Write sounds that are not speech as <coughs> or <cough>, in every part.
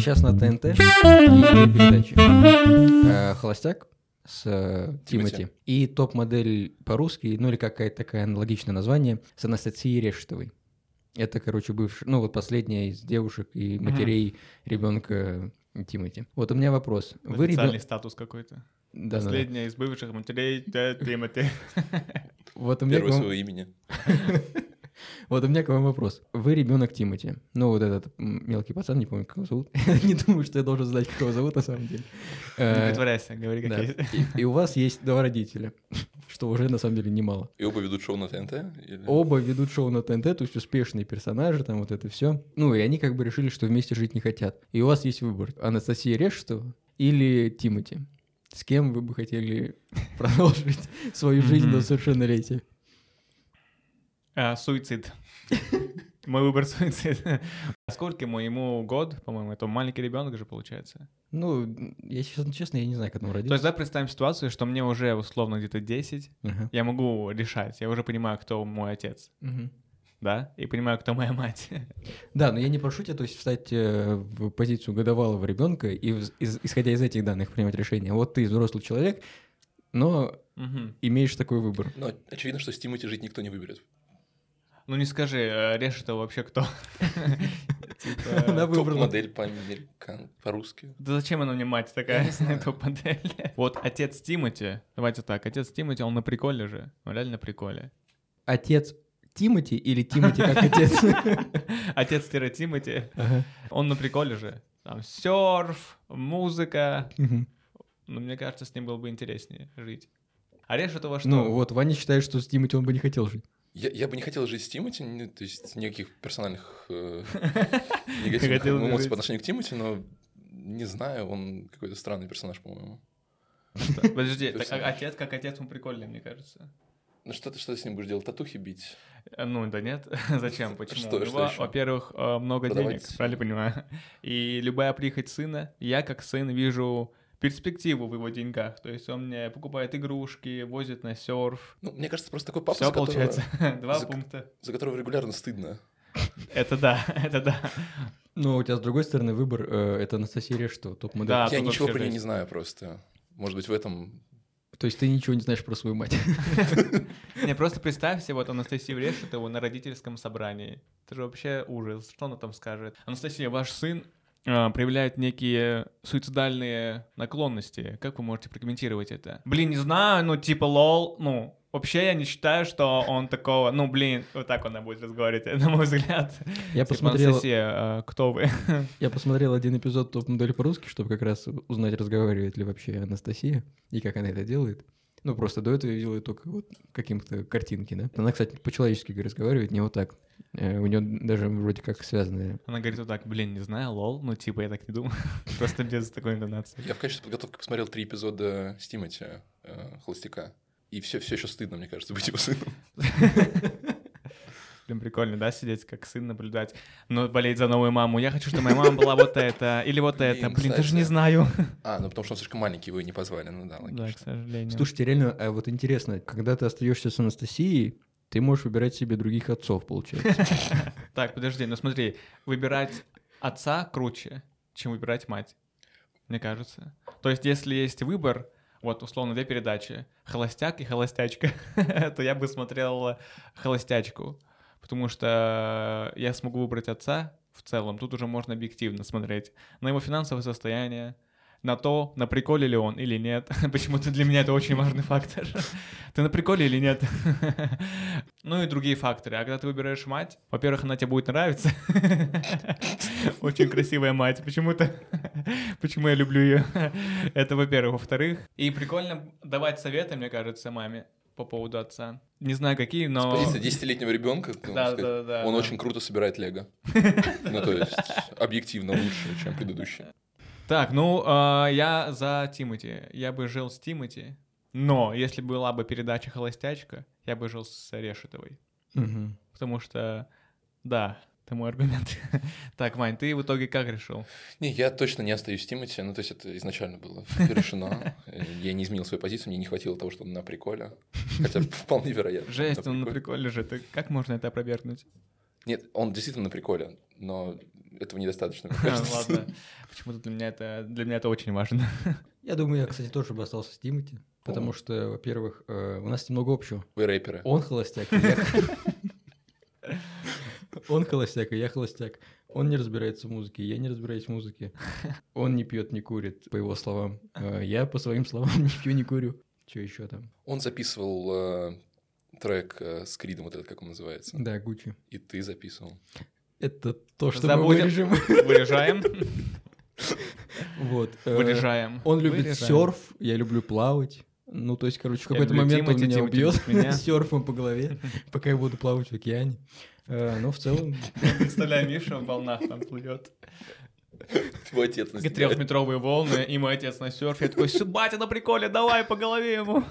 сейчас на ТНТ есть передачи. Э, «Холостяк» с э, Тимати. Тимати и топ-модель по-русски, ну или какая-то такая аналогичное название, с Анастасией Решетовой. Это, короче, бывшая, ну вот последняя из девушек и матерей ребенка Тимати. Вот у меня вопрос. Вы Официальный статус какой-то. Да. Последняя из бывших матерей да, Тимати. <laughs> Вот у меня Первое своего имени. <laughs> Вот у меня к вам вопрос. Вы ребенок Тимати. Ну, вот этот мелкий пацан, не помню, как его зовут. <laughs> Не думаю, что я должен знать, как его зовут на самом деле. Не Э, притворяйся, говори как да. есть. И- И у вас есть два родителя, <laughs> что уже на самом деле немало. И оба ведут шоу на ТНТ? или- Оба ведут шоу на ТНТ, то есть успешные персонажи, там вот это все. Ну, и они как бы решили, что вместе жить не хотят. И у вас есть выбор. Анастасия Решетова или Тимати. С кем вы бы хотели <laughs> продолжить свою жизнь до совершеннолетия? А, Суицид. <laughs> Мой выбор суицид. Сколько ему? Ему год, по-моему, это маленький ребенок же получается. Ну, я честно, честно, я не знаю, как он То есть родился. давай представим ситуацию, что мне уже условно где-то 10, Ага. я могу решать, я уже понимаю, кто мой отец, Мгм. да, и понимаю, кто моя мать. <laughs> Да, но я не прошу тебя, то есть, встать э, в позицию годовалого ребенка и, из- исходя из этих данных, принимать решение. Вот ты взрослый человек, но Мгм. имеешь такой выбор. Но очевидно, что с Тимати жить никто не выберет. Ну не скажи, э, Решетова вообще кто? <laughs> Типа, <laughs> Она выбрала. Топ-модель по-американ, по-русски. Да зачем она мне мать такая, <laughs> топ-модель? Вот отец Тимати, давайте так, отец Тимати, он на приколе же, он реально на приколе. Отец Тимати или Тимати как отец? Отец-Тимати, Ага. он на приколе же. Там серф, музыка. Мгм. Ну, мне кажется, с ним было бы интереснее жить. А Решетова что? Ну вот, Ваня считает, что с Тимати он бы не хотел жить. Я, я бы не хотел жить с Тимати, не- то есть никаких персональных э, <laughs> негативных эмоций по отношению к Тимати, но не знаю, он какой-то странный персонаж, по-моему. Подожди, так, а отец как отец, он прикольный, мне кажется. Ну что ты, что с ним будешь делать? Татухи бить? Э, Ну, да нет. <laughs> Зачем? Почему? Что- что во-первых, э, много Продавать? денег, правильно понимаю? И любая прихоть сына, я как сын вижу перспективу в его деньгах. То есть он мне покупает игрушки, возит на серф. Ну, мне кажется, просто такой папа, Все за которого, получается. <laughs> Два за- пункта. за которого регулярно стыдно. Это да, <laughs> это да. Но у тебя, с другой стороны, выбор э, — это Анастасия Решетова, топ-модель. Да, я ничего про нее не знаю просто. Может быть, в этом... То есть ты ничего не знаешь про свою мать. <laughs> Не, просто представь себе вот Анастасию Решетову на родительском собрании. Это же вообще ужас. Что она там скажет? Анастасия, ваш сын а, проявляет некие суицидальные наклонности. Как вы можете прокомментировать это? Блин, не знаю, ну типа лол, ну вообще я не считаю, что он такого, ну блин, вот так она будет разговаривать, <laughs> на мой взгляд. Я Типа, посмотрел, Анастасия, а, кто вы? <laughs> я посмотрел один эпизод топ-модели по-русски, чтобы как раз узнать, разговаривает ли вообще Анастасия и как она это делает. Ну, просто до этого я видел ее только вот каким-то картинки, да. Она, кстати, по-человечески разговаривает, не вот так. Э, У нее даже вроде как связанные. Она говорит вот так, блин, не знаю, лол, ну типа я так не думаю. <laughs> Просто без такой интонации. Я в качестве подготовки посмотрел три эпизода с Тимати, э, «Холостяка». И все, все еще стыдно, мне кажется, быть его сыном. <laughs> Блин, прикольно, да, сидеть как сын наблюдать, но болеть за новую маму. Я хочу, чтобы моя мама была вот это, или вот это. Блин, даже не знаю. А, ну потому что он слишком маленький, вы не позвали. Ну да, Да, логично. к сожалению. Слушайте, реально, а вот интересно, когда ты остаешься с Анастасией, ты можешь выбирать себе других отцов, получается. <laughs> Так, подожди, ну смотри, выбирать отца круче, чем выбирать мать, мне кажется. То есть, если есть выбор, вот условно две передачи, холостяк и холостячка, <laughs> то я бы смотрел холостячку, потому что я смогу выбрать отца в целом, тут уже можно объективно смотреть на его финансовое состояние, на то, на приколе ли он или нет. <laughs> Почему-то для меня это очень важный фактор. <laughs> Ты на приколе или нет? <laughs> Ну и другие факторы. А когда ты выбираешь мать, во-первых, она тебе будет нравиться. Очень красивая мать. Почему-то... Почему я люблю ее? Это, во-первых. Во-вторых, и прикольно давать советы, мне кажется, маме по поводу отца. Не знаю, какие, С но... позиции десятилетнего ребенка, Да, да, да. он да. очень круто собирает лего. <laughs> Ну, то есть, объективно лучше, чем предыдущий. Так, ну, а, я за Тимати. Я бы жил с Тимати. Но если была бы передача «Холостячка», я бы жил с Решетовой. Потому что, да, это мой аргумент. <laughs> Так, Вань, ты в итоге как решил? Не, я точно не остаюсь с Тимати, ну, то есть, это изначально было решено. <laughs> Я не изменил свою позицию, мне не хватило того, что он на приколе. Хотя <laughs> вполне вероятно. Жесть, он на приколе же. Как можно это опровергнуть? Нет, он действительно на приколе, но этого недостаточно. Ладно. Почему-то для меня это для меня это очень важно. Я думаю, я, кстати, тоже бы остался с Тимати, потому что, во-первых, э, у нас немного общего. Вы рэперы. Он холостяк. Он холостяк, и я холостяк. Он не разбирается в музыке, я не разбираюсь в музыке. <laughs> Он не пьет, не курит, по его словам. Э, Я, по своим словам, <laughs> не пью, не курю. Что еще там? Он записывал э, трек э, с Кридом, вот этот, как он называется. Да, Гуччи. И ты записывал. Это то, что мы Забудем. вырежем. <laughs> Вырежаем. Вот. э, Вырежаем. Он любит серф, я люблю плавать. Ну, то есть, короче, в какой-то момент он меня убьет серфом по голове, пока я буду плавать в океане. Э, Но в целом, <laughs> Представляю, Миша в волнах там плывет. Твой отец на Трехметровые волны, и мой отец на серфе. Я такой, «Сю, батя на приколе, давай по голове ему.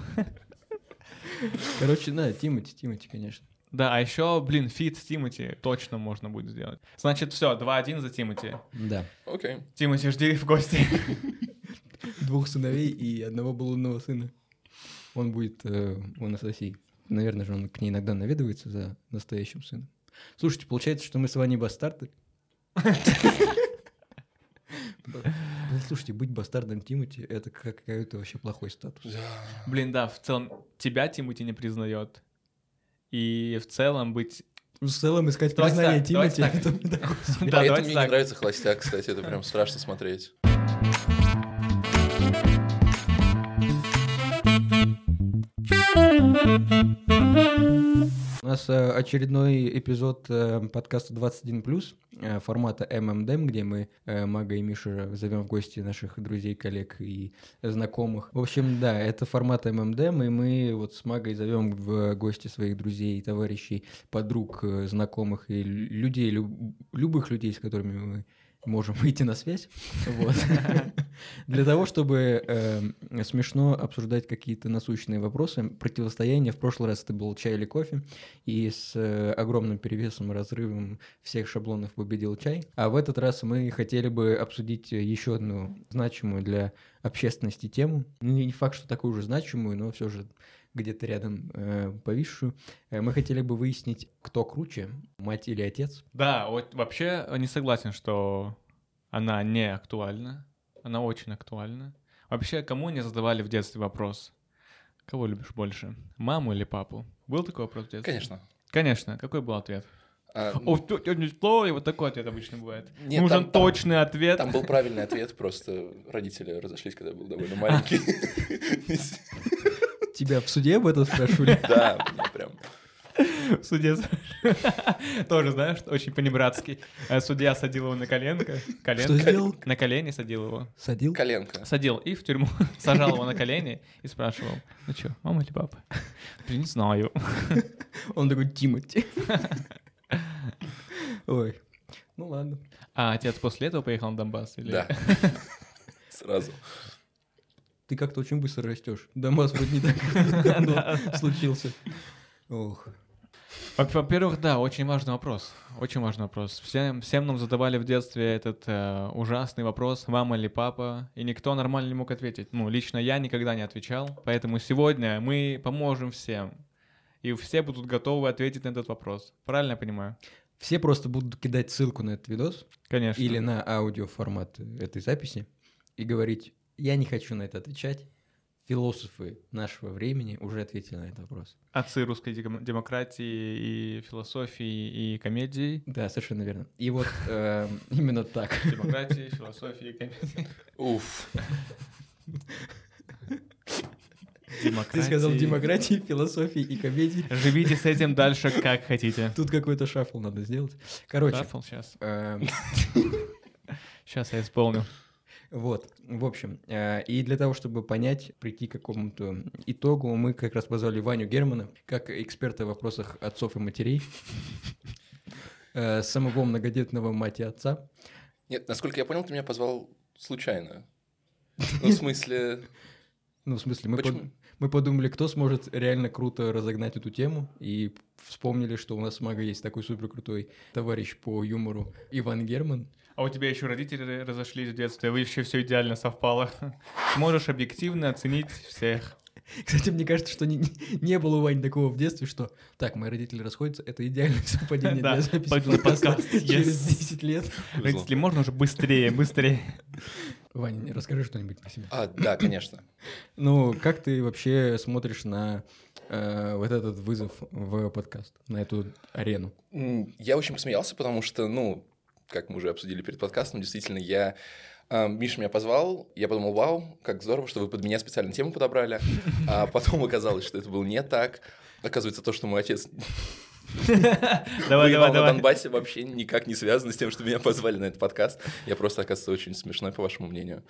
короче, да, Тимати, Тимати, конечно. Да, а еще, блин, feat с Тимати точно можно будет сделать. Значит, все, 2-1 за Тимати. Да. Окей. Тимати, жди в гости. <laughs> Двух сыновей и одного блудного сына. Он будет э, у Анастасии. Наверное же, он к ней иногда наведывается за настоящим сыном. Слушайте, получается, что мы с вами бастарды? Ну, Слушайте, быть бастардом Тимати — это как- какой-то вообще плохой статус. Блин, да, в целом, тебя Тимати не признает. И в целом быть... В целом искать Давайте признание так, давайте Тимати — так. это такое себе. <laughs> Да, давайте мне так. не нравится холостяк, кстати, это прям страшно смотреть. У нас э, очередной эпизод э, подкаста 21+, э, формата ММДМ, где мы, Мага и Миша, зовем в гости наших друзей, коллег и знакомых. В общем, да, это формат ММДМ, и мы вот с Магой зовем в гости своих друзей, товарищей, подруг, знакомых и лю- людей, люб- любых людей, с которыми мы можем выйти на связь. Вот. <laughs> Для того, чтобы э, смешно обсуждать какие-то насущные вопросы. Противостояние в прошлый раз это был чай или кофе, и с э, огромным перевесом и разрывом всех шаблонов победил чай. А в этот раз мы хотели бы обсудить еще одну значимую для общественности тему. Ну, Не факт, что такую же значимую, но все же где-то рядом э, повисшую. Э, Мы хотели бы выяснить, кто круче, мать или отец. Да, вот вообще не согласен, что она не актуальна. Она очень актуальна. Вообще, кому не задавали в детстве вопрос? Кого любишь больше? Маму или папу? Был такой вопрос в детстве? Конечно. Конечно. Какой был ответ? А, <laughs> О, зло, и вот такой ответ обычно бывает. Нет, Нужен там- там- точный ответ. Там был правильный ответ, просто родители разошлись, когда я был довольно маленький. Тебя в суде об этом спрашивали? Да, прям... Суде <laughs> тоже, знаешь, очень по-небратски. Э, Судья садил его на коленко. коленко сделал? На колени садил его. Садил? Коленка. Садил и в тюрьму. <laughs> Сажал его на колени и спрашивал, ну что, мама или папа? <laughs> «Да Не знаю. Он такой, Тимати. Ой, ну ладно. А отец после этого поехал на Донбасс? Или... Да. Сразу. Ты как-то очень быстро растешь. Дамас вроде не так случился. Ох. Во- Во-первых, да, очень важный вопрос. Очень важный вопрос. Всем, всем нам задавали в детстве этот э, ужасный вопрос, мама или папа, и никто нормально не мог ответить. Ну, лично я никогда не отвечал, поэтому сегодня мы поможем всем. И все будут готовы ответить на этот вопрос. Правильно я понимаю? Все просто будут кидать ссылку на этот видос Конечно. или на аудиоформат этой записи и говорить, я не хочу на это отвечать. Философы нашего времени уже ответили на этот вопрос. Отцы русской дем- демократии и философии и комедии. Да, совершенно верно. И вот э, <laughs> именно так. Демократии, философии и комедии. Уф. Ты сказал демократии, философии и комедии. Живите с этим дальше как хотите. Тут какой-то шафл надо сделать. Короче, Шаффл сейчас. эм, <laughs> Сейчас я исполню. Вот, в общем, э, и для того, чтобы понять, прийти к какому-то итогу, мы как раз позвали Ваню Германа, как эксперта в вопросах отцов и матерей, <laughs> э, самого многодетного мать и отца. Нет, насколько я понял, ты меня позвал случайно. <laughs> Ну, в смысле... Ну, в смысле, мы, Почему? Мы подумали, кто сможет реально круто разогнать эту тему, и вспомнили, что у нас с Мага есть такой супер крутой товарищ по юмору Иван Герман. А у тебя еще родители разошлись в детстве, вы еще все идеально совпало. <laughs> Сможешь объективно оценить всех. <laughs> Кстати, мне кажется, что не, не- было у Вани такого в детстве, что так, мои родители расходятся, это идеальное <laughs> совпадение для записи подкаста подкаст, через yes. 10 лет. Родители, можно уже быстрее, быстрее. Ваня, расскажи что-нибудь про себя. А, да, конечно. <coughs> Ну, как ты вообще смотришь на э, вот этот вызов в подкаст, на эту арену? Я очень посмеялся, потому что, ну, как мы уже обсудили перед подкастом, действительно, я... а, Миша меня позвал, я подумал, вау, как здорово, что вы под меня специально тему подобрали. А потом оказалось, что это было не так. Оказывается, то, что мой отец Давай, давай, на давай. Донбассе, вообще никак не связано с тем, что меня позвали на этот подкаст. Я просто, оказывается, очень смешной, по вашему мнению.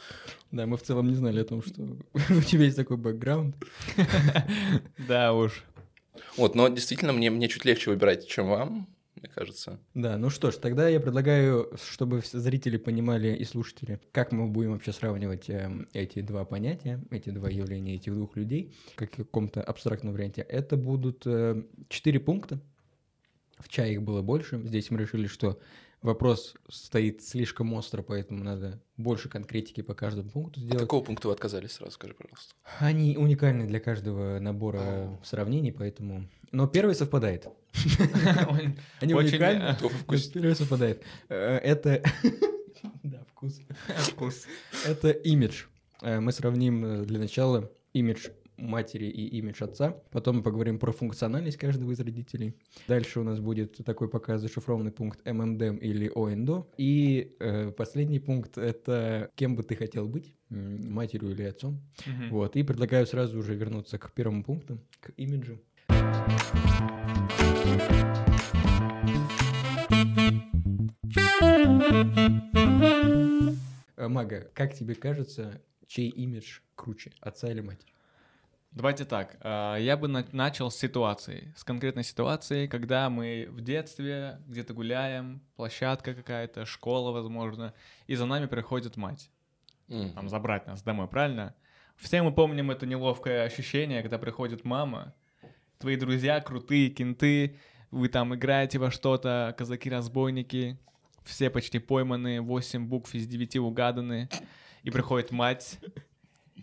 Да, мы в целом не знали о том, что <laughs> у тебя есть такой бэкграунд. <laughs> Да уж. Вот, но действительно, мне, мне чуть легче выбирать, чем вам, мне кажется. Да, ну что ж, тогда я предлагаю, чтобы все зрители понимали и слушатели, как мы будем вообще сравнивать эм, эти два понятия, эти два явления этих двух людей, как в каком-то абстрактном варианте. Это будут э, четыре пункта. В чае их было больше. Здесь мы решили, что вопрос стоит слишком остро, поэтому надо больше конкретики по каждому пункту От сделать. какого пункта вы отказались сразу, скажи, пожалуйста. Они уникальны для каждого набора сравнений, поэтому... Но первый совпадает. <laughs> Они Очень, уникальны, <laughs> <laughs> первый совпадает. Э, Это... Да, вкус. Вкус. Это имидж. Э, Мы сравним э, для начала имидж матери и имидж отца. Потом мы поговорим про функциональность каждого из родителей. Дальше у нас будет такой пока зашифрованный пункт ММД или ОНДО. И э, последний пункт — это кем бы ты хотел быть, матерью или отцом. Мгм. Вот, и предлагаю сразу уже вернуться к первому пункту, к имиджу. Э, Мага, как тебе кажется, чей имидж круче, отца или матери? Давайте так, а, я бы на- начал с ситуации, с конкретной ситуации, когда мы в детстве где-то гуляем, площадка какая-то, школа, возможно, и за нами приходит мать, М. там, забрать нас домой, правильно? Все мы помним это неловкое ощущение, когда приходит мама, твои друзья крутые, кенты, вы там играете во что-то, казаки-разбойники, все почти пойманы, 8 букв из 9 угаданы, и приходит мать,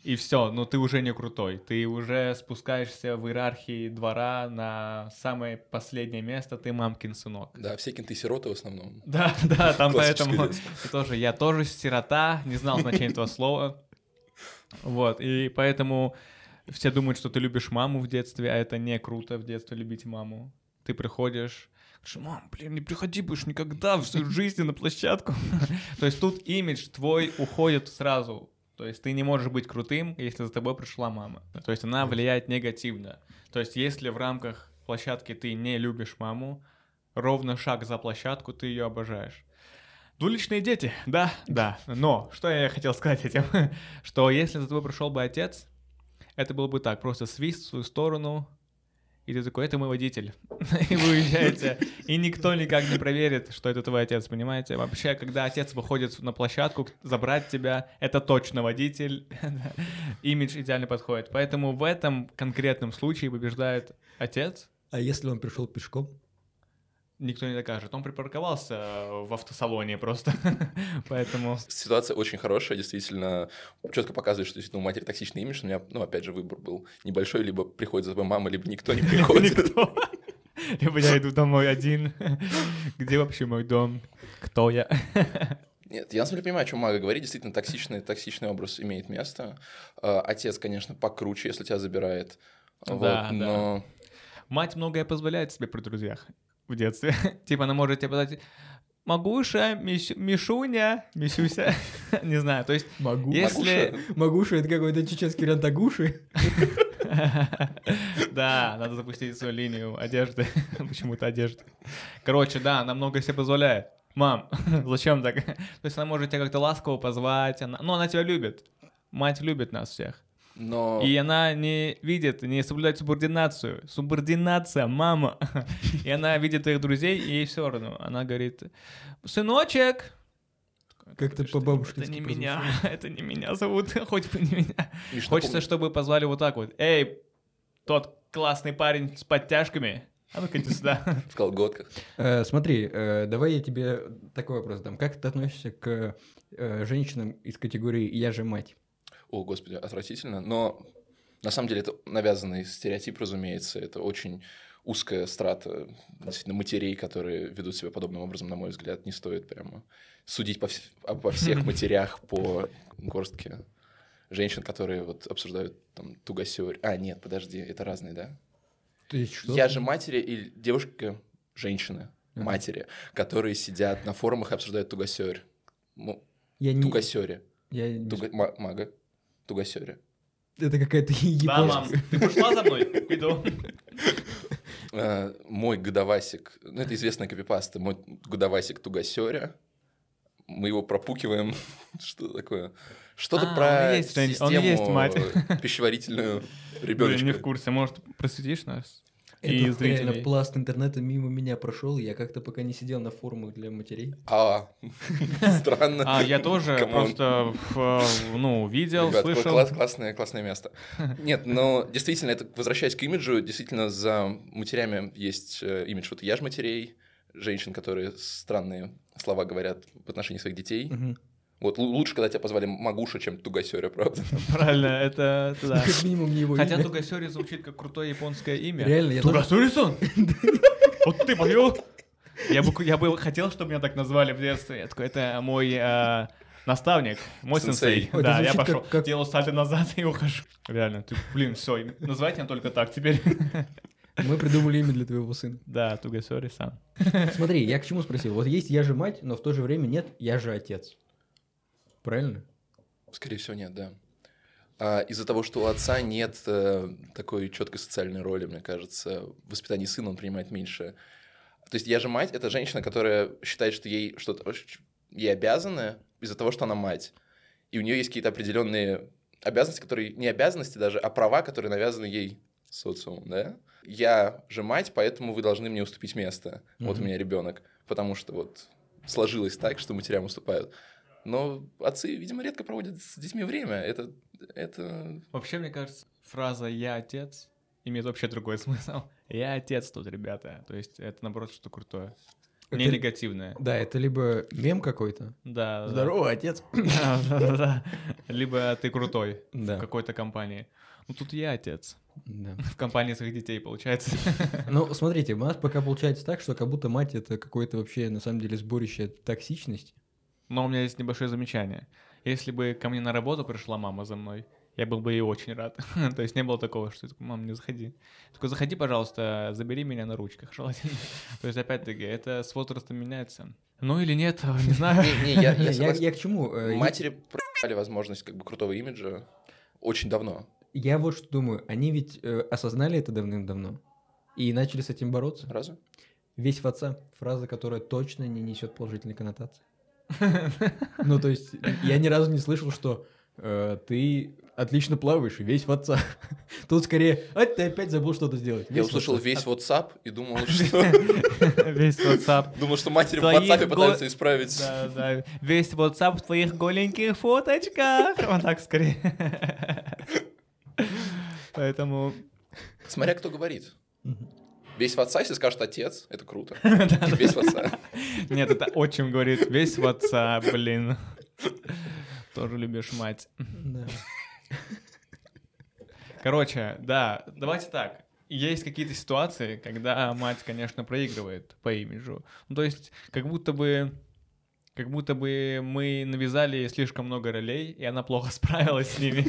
и все, но ты уже не крутой. Ты уже спускаешься в иерархии двора на самое последнее место, ты мамкин сынок. Да, все кенты-сироты в основном. <laughs> Да, да, там поэтому тоже, я тоже сирота, не знал значения этого слова. Вот, и поэтому все думают, что ты любишь маму в детстве, а это не круто в детстве любить маму. Ты приходишь, говоришь, мам, блин, не приходи больше никогда в свою жизнь на площадку. <laughs> То есть тут имидж твой уходит сразу. То есть ты не можешь быть крутым, если за тобой пришла мама. То есть она влияет негативно. То есть если в рамках площадки ты не любишь маму, ровно шаг за площадку ты ее обожаешь. Двуличные дети, да, да. Но что я хотел сказать этим? <laughs> Что если за тобой пришел бы отец, это было бы так, просто свист в свою сторону, и ты такой, это мой водитель. <laughs> И вы уезжаете, и никто никак не проверит, что это твой отец, понимаете? Вообще, когда отец выходит на площадку забрать тебя, это точно водитель. <laughs> Имидж идеально подходит. Поэтому в этом конкретном случае побеждает отец, А если он пришел пешком? Никто не докажет. Он припарковался э, в автосалоне просто. <laughs> Поэтому... Ситуация очень хорошая, действительно, четко показывает, что действительно у матери токсичный имидж. У меня, ну, опять же, выбор был небольшой, либо приходит за тобой мама, либо никто не <laughs> приходит. <laughs> Либо я иду домой один. Где вообще мой дом? Кто я? Нет, я на самом деле понимаю, о чем Мага говорит. Действительно, токсичный, токсичный образ имеет место. Э, Отец, конечно, покруче, если тебя забирает. Вот, Да, да. но Мать многое позволяет себе при друзьях в детстве. <laughs> Типа она может тебе подать Магуша, Миш- Мишуня, Мисюся, <laughs> не знаю, то есть Могу. если... Магуша — это какой-то чеченский вариант Агуши. <laughs> Да, надо запустить свою линию одежды, почему-то одежды. Короче, да, она много себе позволяет. Мам, зачем так? То есть она может тебя как-то ласково позвать, она... ну она тебя любит. Мать любит нас всех. Но И она не видит, не соблюдает субординацию. Субординация, мама. И она видит твоих друзей, и ей все равно. Она говорит, сыночек. Как-то Что- по-бабушкински Это не прозвучало. меня, <laughs> это не меня зовут, <laughs> хоть бы не меня. Хочется, чтобы позвали вот так вот. Эй, тот классный парень с подтяжками. А ну-ка иди сюда. <laughs> в колготках. Э, Смотри, э, давай я тебе такой вопрос дам. Как ты относишься к э, женщинам из категории «я же мать»? О, господи, отвратительно. Но, На самом деле это навязанный стереотип, разумеется. Это очень узкая страта действительно матерей, которые ведут себя подобным образом, на мой взгляд, не стоит прямо судить по, вс- обо всех <laughs> матерях по горстке женщин, которые вот обсуждают там тугосёрь. А, нет, подожди, это разные, да? Есть что? Я же матери и девушка, женщины, матери, которые сидят на форумах и обсуждают тугосёрь. Ну, Я не... тугосёре. Я ма- Мага. Тугосёре. Это какая-то <laughs> Да, мам, японская... ты пошла за мной? Иду. <laughs> Э, Мой годовасик, ну, это известная копипаста, мой годовасик Тугосёря, мы его пропукиваем, <laughs> что такое? Что-то А, про он есть, Жень, систему он есть, мать. пищеварительную Блин, ребеночка. не в курсе. Может, просветишь нас? Это И реально зрителей. пласт интернета мимо меня прошел, я как-то пока не сидел на форумах для матерей. А, <laughs> странно. А, я тоже просто, в, ну, видел, слышал. класс- классное, классное место. Нет, но действительно, это, возвращаясь к имиджу, действительно за матерями есть э, имидж. Вот я ж матерей, женщин, которые странные слова говорят в отношении своих детей. Вот лу- лучше, когда тебя позвали Магуша, чем Тугосёря, правда? <laughs> Правильно, это да. Как минимум не его Хотя. Тугасёри звучит как крутое японское имя. Реально, я тоже... Тугасёри-сан? <laughs> Вот ты понял? Я бы, я бы хотел, чтобы меня так назвали в детстве. Я такой, это мой э, наставник, мой Сенсей. сенсей. Ой, да, я пошел, как- как- делаю сальто назад и ухожу. Реально, ты, блин, все, называйте меня только так теперь. Мы придумали имя для твоего сына. Да, Тугасёри-сан. Смотри, я к чему спросил. Вот есть я же мать, но в то же время нет я же отец. Правильно? Скорее всего, нет, да. А, из-за того, что у отца нет э, такой четкой социальной роли, мне кажется, в воспитании сына он принимает меньше. То есть я же мать, это женщина, которая считает, что ей что-то ей обязаны из-за того, что она мать. И у нее есть какие-то определенные обязанности, которые не обязанности даже, а права, которые навязаны ей социумом, да? Я же мать, поэтому вы должны мне уступить место. Вот у меня ребенок, потому что вот сложилось так, что матерям уступают. Но отцы, видимо, редко проводят с детьми время. Это, это... Вообще, мне кажется, фраза «я отец» имеет вообще другой <laughs> смысл. Я отец тут, ребята. То есть это, наоборот, что крутое. Не Это- негативное. Да, это либо мем какой-то. Да, да. Здорово, отец. Да, да, да, да. Либо ты крутой в Да. какой-то компании. Ну тут я отец. да. <laughs> В компании своих детей, получается. <laughs> Ну, смотрите, у нас пока получается так, что как будто мать это какое-то вообще, на самом деле, сборище токсичности. Но у меня есть небольшое замечание. Если бы ко мне на работу пришла мама за мной, я был бы ей очень рад. <laughs> То есть не было такого, что я такой, мам, не заходи. Такой, заходи, пожалуйста, забери меня на ручках, желательно. <laughs> То есть, опять-таки, это с возрастом меняется. Ну или нет, <laughs> не знаю. Не, не, я, я я к чему? Э, Матери проебали возможность как бы крутого имиджа очень давно. Я вот что думаю, они ведь э, осознали это давным-давно и начали с этим бороться. Разве? Весь в отца. Фраза, которая точно не несет положительной коннотации. Ну, то есть, я ни разу не слышал, что э, ты отлично плаваешь, и весь в отца. Тут скорее, а ты опять забыл что-то сделать. Я Весь услышал весь WhatsApp и думал, <laughs> что... Весь WhatsApp. Думал, что матери в WhatsApp пытаются исправить. Да, да. Весь WhatsApp в твоих голеньких фоточках. Вот так скорее. <laughs> Поэтому... Смотря кто говорит. Весь в отца, если скажет отец, это круто. <laughs> Весь в отца. <laughs> Нет, это отчим говорит. Весь WhatsApp, блин. Тоже любишь мать. Короче, да, давайте так. Есть какие-то ситуации, когда мать, конечно, проигрывает по имиджу. Ну, то есть, как будто бы как будто бы мы навязали слишком много ролей, и она плохо <laughs> справилась с ними.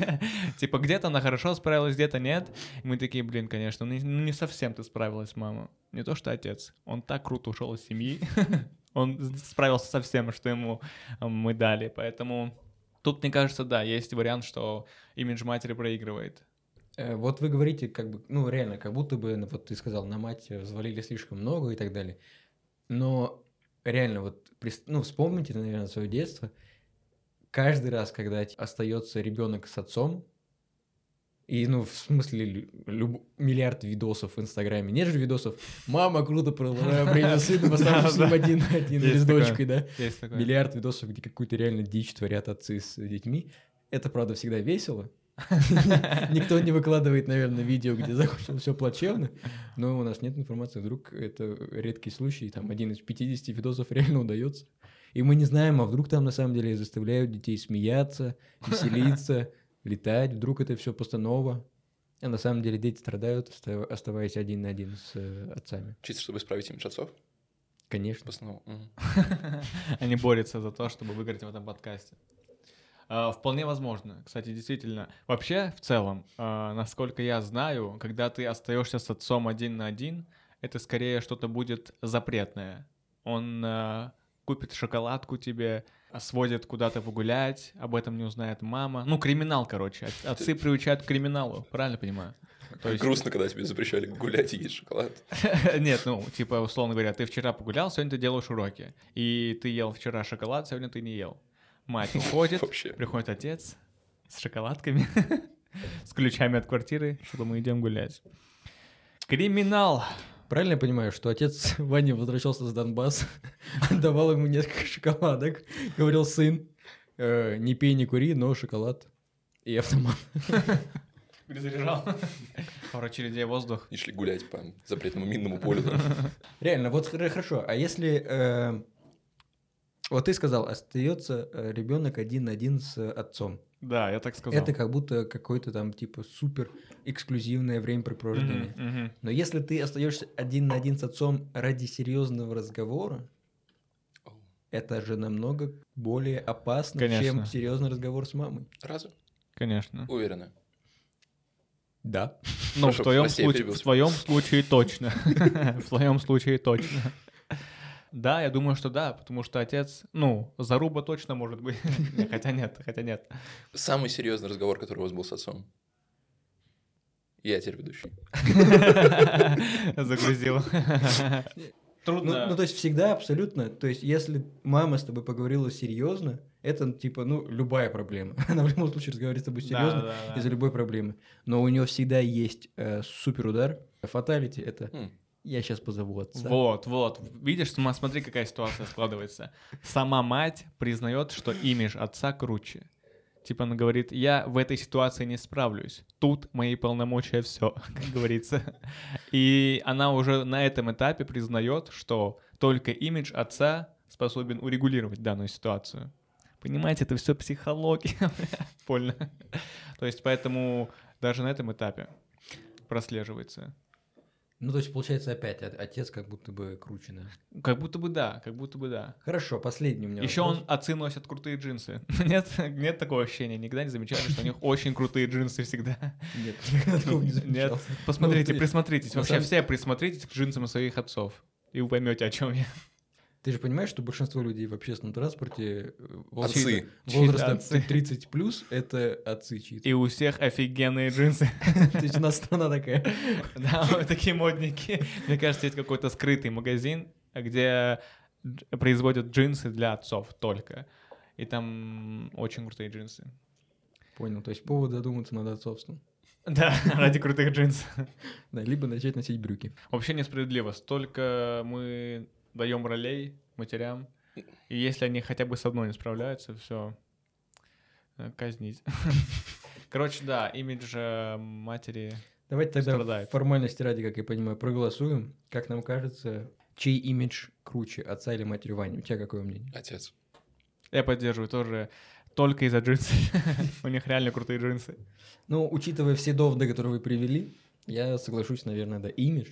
Типа, где-то она хорошо справилась, где-то нет. Мы такие, блин, конечно, ну не- ну совсем ты справилась, мама. Не то, что отец. Он так круто ушел из семьи. <laughs> Он справился со всем, что ему мы дали. Поэтому тут, мне кажется, да, есть вариант, что имидж матери проигрывает. Э, Вот вы говорите, как бы, ну, реально, как будто бы, вот ты сказал, на мать взвалили слишком много и так далее. Но реально, вот, ну, вспомните, наверное, свое детство. Каждый раз, когда остается ребенок с отцом, и, ну, в смысле, лю- люб- миллиард видосов в Инстаграме. Нет же видосов «Мама круто провела <laughs> время с сыном, оставшись с ним один на один» или с дочкой, да? Миллиард видосов, где какую-то реально дичь творят отцы с детьми. Это, правда, всегда весело. Никто не выкладывает, наверное, видео, где закончилось все плачевно. Но у нас нет информации, вдруг это редкий случай, там один из 50 видосов реально удается. И мы не знаем, а вдруг там на самом деле заставляют детей смеяться, веселиться, летать, вдруг это все постанова. А на самом деле дети страдают, оста- оставаясь один на один с э, отцами. Чисто чтобы исправить имидж отцов? Конечно. Мгм. <laughs> Они борются за то, чтобы выиграть в этом подкасте. А, Вполне возможно. Кстати, действительно. Вообще, в целом, а, насколько я знаю, когда ты остаешься с отцом один на один, это скорее что-то будет запретное. Он а, купит шоколадку тебе, сводит куда-то погулять, об этом не узнает мама. Ну, криминал, короче. От- Отцы приучают к криминалу, правильно понимаю? То есть- Грустно, когда тебе запрещали гулять и есть шоколад. <laughs> Нет, ну, типа, условно говоря, ты вчера погулял, сегодня ты делаешь уроки. И ты ел вчера шоколад, сегодня ты не ел. Мать <laughs> уходит, Вообще. приходит отец с шоколадками, <laughs> с ключами от квартиры, что мы идем гулять. Криминал. Правильно я понимаю, что отец <laughs> Вани возвращался с Донбасса, давал ему несколько шоколадок, говорил, сын, э, не пей, не кури, но шоколад и автомат. Перезаряжал. Пару очередей воздух. И шли гулять по запретному минному полю. Реально, вот хор- хорошо, а если... э, вот ты сказал, остается ребенок один на один с отцом. Да, я так сказал. Это как будто какое-то там типа супер эксклюзивное времяпрепровождение. Мгм, мгм. Но если ты остаешься один на один с отцом ради серьезного разговора, это же намного более опасно, Конечно. чем серьезный разговор с мамой. Разве? Конечно. Уверена. Да. Ну, в твоем случае точно. <laughs> В твоем случае точно. Да, я думаю, что да, потому что отец, ну, заруба точно может быть. <laughs> Хотя нет, хотя нет. Самый серьезный разговор, который у вас был с отцом. Я теперь ведущий. <laughs> Загрузил. <laughs> Ну, Трудно. ну, то есть всегда абсолютно, то есть если мама с тобой поговорила серьезно, это типа, ну, любая проблема. Она в любом случае разговаривает с тобой серьезно да, да. из-за любой проблемы. Но у нее всегда есть э, супер удар. Фаталити это М. я сейчас позову отца. Вот, вот. Видишь, смотри, какая ситуация складывается. Сама мать признает, что имидж отца круче. Типа она говорит, я в этой ситуации не справлюсь. Тут мои полномочия все, <laughs> как говорится. И она уже на этом этапе признает, что только имидж отца способен урегулировать данную ситуацию. Понимаете, это все психология, <laughs> больно. То есть поэтому даже на этом этапе прослеживается. Ну, то есть, получается, опять от- отец как будто бы круче, да? Как будто бы да, как будто бы да. Хорошо, последний у меня Еще вопрос. он отцы носят крутые джинсы. <laughs> Нет, нет такого ощущения. Никогда не замечали, что у них очень крутые джинсы всегда. Нет, никогда такого не <laughs> Нет. замечал. Посмотрите, Ну, присмотритесь. Вообще все присмотритесь к джинсам своих отцов. И вы поймете, о чем я. Ты же понимаешь, что большинство людей в общественном транспорте э, Отцы. Чьи-то отцы. 30 плюс это отцы чьи-то. И у всех офигенные джинсы. <laughs> То есть у нас страна такая. Да, такие модники. Мне кажется, есть какой-то скрытый магазин, где производят джинсы для отцов только. И там очень крутые джинсы. Понял, то есть повод задуматься над отцовством. Да, <laughs> ради крутых джинсов. Да, либо начать носить брюки. Вообще несправедливо. Столько мы даем ролей матерям, и если они хотя бы с одной не справляются, все казнить. <laughs> Короче, да, имидж э, матери. Давайте тогда Страдает. формальности ради, как я понимаю, проголосуем. Как нам кажется, чей имидж круче, отца или матери Вани? У тебя какое мнение? Отец. Я поддерживаю тоже только из-за джинсов. <laughs> У них реально крутые джинсы. Ну, учитывая все доводы, которые вы привели, я соглашусь, наверное, да, имидж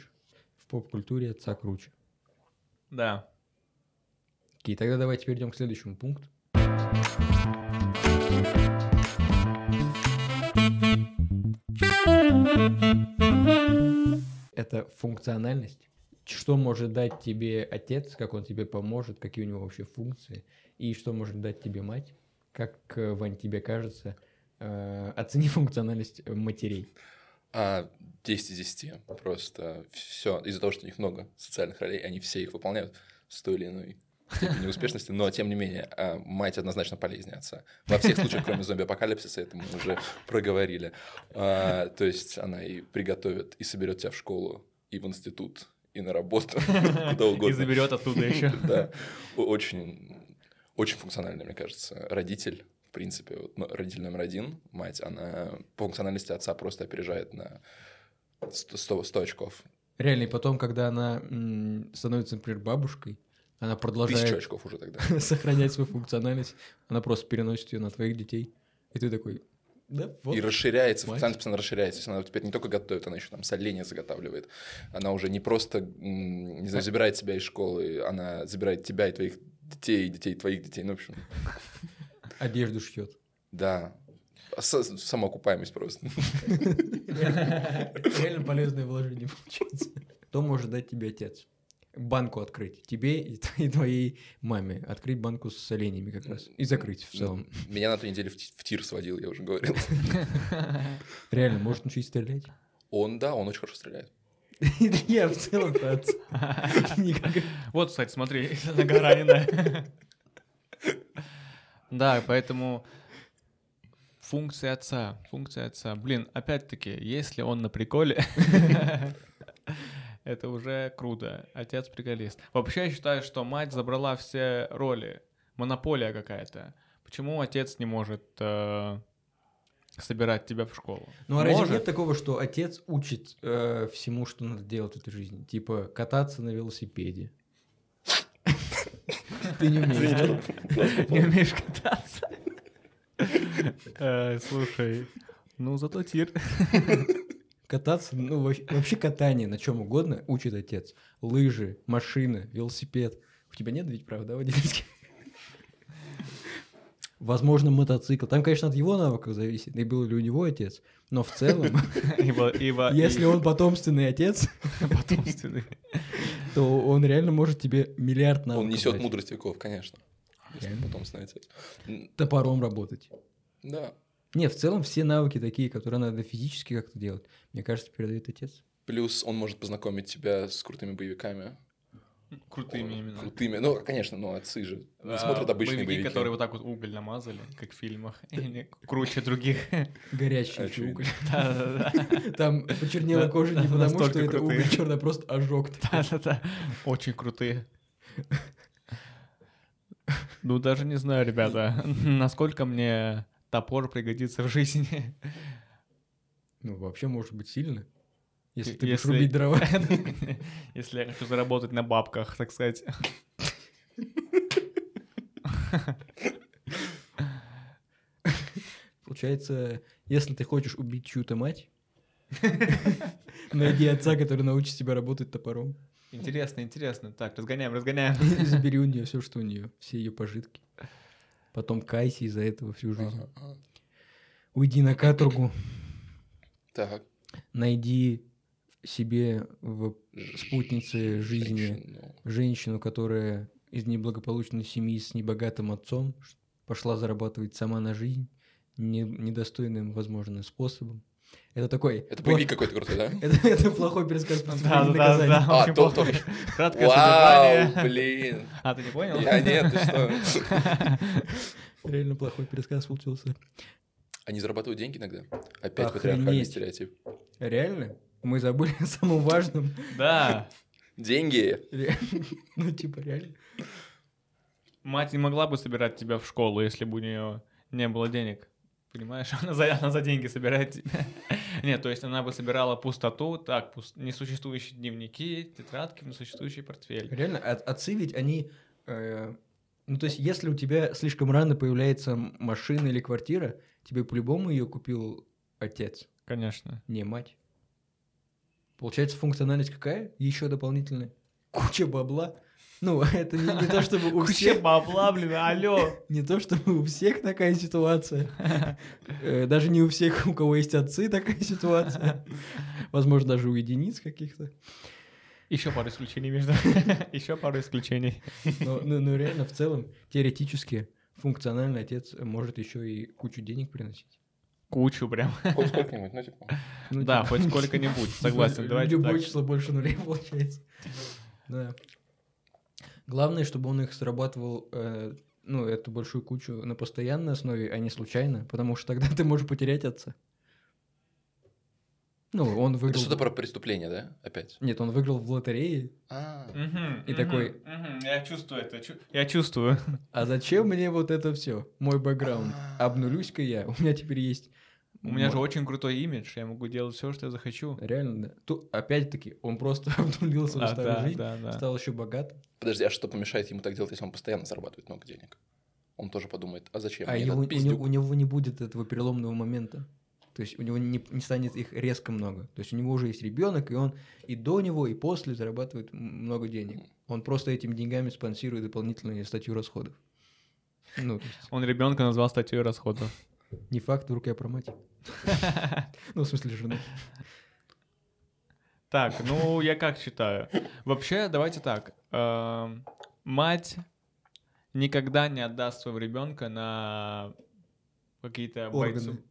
в поп-культуре отца круче. Да. Окей, тогда давайте перейдем к следующему пункту. Это функциональность. Что может дать тебе отец, как он тебе поможет, какие у него вообще функции, и что может дать тебе мать, как, э, Вань, тебе кажется, э, оцени <laughs> функциональность матерей. А 10 из 10. Просто все. Из-за того, что у них много социальных ролей, они все их выполняют с той или иной степени успешности, но тем не менее, а, мать однозначно полезнее отца. Во всех случаях, кроме зомби-апокалипсиса, это мы уже проговорили. А, то есть она и приготовит, и соберет тебя в школу, и в институт, и на работу, <laughs> куда И угодно. заберет оттуда еще. Да, очень, очень функциональный, мне кажется, родитель. В принципе, вот, ну, родитель номер один, мать, она по функциональности отца просто опережает на 100, 100 100 очков. Реально, и потом, когда она становится, например, бабушкой, она Тысячу продолжает очков уже тогда. <laughs> сохранять свою функциональность, она просто переносит ее на твоих детей. И ты такой, Да, вот. И расширяется, Мать. функциональность постоянно расширяется. Она теперь не только готовит, она еще там соленья заготавливает. Она уже не просто, не знаю, забирает тебя из школы, она забирает тебя и твоих детей, и детей твоих детей. Ну, в общем, Одежду шьет. да. Самоокупаемость просто. <laughs> Реально полезное вложение получается. Что может дать тебе отец? Банку открыть. Тебе и твоей маме. Открыть банку с оленями как раз. И закрыть в целом. Меня на той неделе в, ти- в тир сводил, я уже говорил. <laughs> Реально, может научить стрелять. Он, да, он очень хорошо стреляет. <laughs> Я в целом про отца. Никак- Вот, кстати, смотри, на Гаранина. Да, поэтому функция отца, функция отца. Блин, опять-таки, если он на приколе, <laughs> это уже круто. Отец приколист. Вообще, я считаю, что мать забрала все роли. Монополия какая-то. Почему отец не может э, собирать тебя в школу? Ну а разве Может. нет такого, что отец учит э, всему, что надо делать в этой жизни? Типа кататься на велосипеде. <laughs> Ты не умеешь? <laughs> Не умеешь кататься? Э, Слушай, ну зато тир. <laughs> Кататься, ну вообще, катание на чем угодно учит отец. Лыжи, машина, велосипед. У тебя нет ведь прав, да, водительских? Возможно, мотоцикл. Там, конечно, от его навыков зависит, и был ли у него отец. Но в целом, если он потомственный отец, потомственный. То он реально может тебе миллиард навыков Он несет дать. мудрость веков, конечно. Если потом становится. Топором работать. Да. Не, в целом все навыки такие, которые надо физически как-то делать, мне кажется, передает отец. Плюс он может познакомить тебя с крутыми боевиками. Крутыми О, именно. Крутыми. Ну, конечно, ну, отцы же А, смотрят обычные боевики, боевики. которые вот так вот уголь намазали, как в фильмах. <laughs> Круче других. Очевидно. уголь. <laughs> Да-да-да. <laughs> Там почернела кожа не потому, что это уголь черный, а просто ожог. Да-да-да. Очень крутые. Ну, даже не знаю, ребята, насколько мне топор пригодится в жизни. Ну, вообще может быть сильно. Если ты будешь рубить дрова. <laughs> Если я хочу заработать на бабках, так сказать. Получается, если ты хочешь убить чью-то мать, найди отца, который научит тебя работать топором. Интересно, интересно. Так, разгоняем, разгоняем. <laughs> Забери у нее все, что у нее, все ее пожитки. Потом кайся из-за этого всю жизнь. Уйди на каторгу, Так. найди себе в спутнице жизни Женщину. женщину, которая из неблагополучной семьи с небогатым отцом пошла зарабатывать сама на жизнь не- недостойным, возможно, способом. Это такой... Это пла- боевик какой-то крутой, да? <laughs> Это, это плохой пересказ Да, да, наказания. да, А, то- то- Краткое Вау, блин. А, ты не понял? Я нет, ты что? <laughs> Реально плохой пересказ получился. Они зарабатывают деньги иногда. Опять Охренеть. патриархальный стереотип. Реально? Мы забыли о самом важном. Да. Деньги. <laughs> Ну, типа, реально. Мать не могла бы собирать тебя в школу, если бы у нее не было денег. Понимаешь, <laughs> она за, она за деньги собирает тебя. <laughs> Нет, то есть она бы собирала пустоту, так, пус- несуществующие дневники, тетрадки, несуществующий портфель. Реально, от- отцы ведь они... э, ну, то есть, если у тебя слишком рано появляется машина или квартира, тебе по-любому ее купил отец, Конечно. не мать. Получается, функциональность какая? Еще дополнительная. Куча бабла. Ну, <laughs> это не, не то, чтобы у <laughs> Куча всех... бабла, блин, алло. <laughs> Не то, чтобы у всех такая ситуация. Э, Даже не у всех, у кого есть отцы, такая ситуация. Возможно, даже у единиц каких-то. Еще пару исключений между. Еще пару исключений. Но, но- но реально, в целом, теоретически, функциональный отец может еще и кучу денег приносить. Кучу прям. Хоть сколько-нибудь, ну, типа. Ну, Да, типа, хоть сколько-нибудь, <laughs> согласен. Давайте Любое так. число больше нулей <laughs> получается. Да. Главное, чтобы он их срабатывал, э, ну, эту большую кучу на постоянной основе, а не случайно, потому что тогда <laughs> ты можешь потерять отца. Ну, он Это выиграл... что-то про преступление, да? Опять. Нет, он выиграл в лотерее, А, И такой- Я чувствую это. чу- Я чувствую. а зачем мне вот это все? Мой бэкграунд. А. Обнулюсь-ка я. У меня теперь есть... У меня же очень крутой имидж, я могу делать все, что я захочу. Реально, да. Тут, опять-таки, он просто <laughs> обнулил свою А, старую да, жизнь, да, да. стал еще богатым. подожди, а что помешает ему так делать, если он постоянно зарабатывает много денег? он тоже подумает, а зачем А мне его- этот у, него, у него не будет этого переломного момента. То есть у него не, не станет их резко много. То есть у него уже есть ребенок, и он и до него, и после зарабатывает много денег. Он просто этими деньгами спонсирует дополнительную статью расходов. Ну, есть, Он ребенка назвал статьей расходов. не факт, вдруг я про мать. <laughs> Ну, в смысле, жену. Так, ну я как считаю? Вообще, давайте так. эм, Мать никогда не отдаст своего ребенка на какие-то Органы.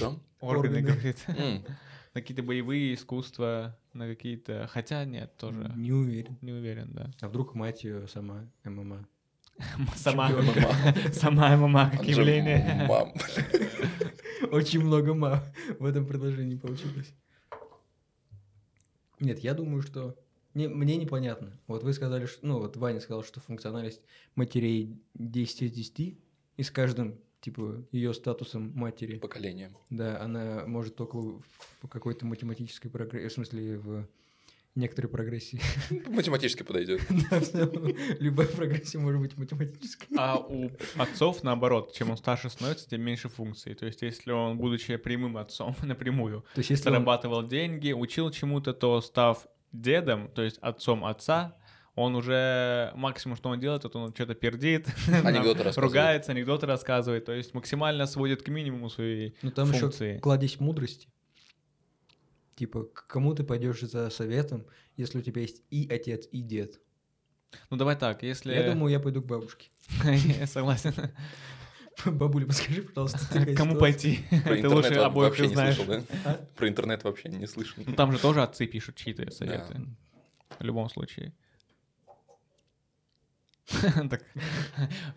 Что? Органы, Органы. говорит. М, <laughs> На какие-то боевые искусства, на какие-то... Хотя нет, тоже Не уверен. не уверен, да. А вдруг мать ее сама ММА? <laughs> Сама, Мама. <laughs> сама ММА как явление. Мам. Очень много ма в этом предложении получилось. Нет, я думаю, что... Не, мне непонятно. Вот вы сказали, что... Ну, вот Ваня сказал, что функциональность матерей 10 из 10, и с каждым, типа, ее статусом матери, Поколение. да, она может только в какой-то математической прогрессии, в смысле, в некоторой прогрессии. <laughs> Математически подойдет. <laughs> Любая прогрессия может быть математической. А у отцов, наоборот, чем он старше становится, тем меньше функций. То есть, если он, будучи прямым отцом <laughs> напрямую, То есть, если он- зарабатывал деньги, учил чему-то, то став дедом, то есть отцом отца, он уже максимум, что он делает, это он что-то пердит, <laughs> Анекдоты ругается, анекдоты рассказывает, то есть максимально сводит к минимуму свои Ну там еще функции. кладезь мудрости. Типа, к кому ты пойдешь за советом, если у тебя есть и отец, и дед? Ну давай так, если... Я думаю, я пойду к бабушке. <laughs> Согласен. <laughs> Бабуля, подскажи, пожалуйста, такая Кому пойти? Ты лучше обоих вообще не знаешь. слышал, да? А? Про интернет вообще не слышал. Ну там же тоже отцы пишут чьи-то советы. В любом случае. <laughs> Так,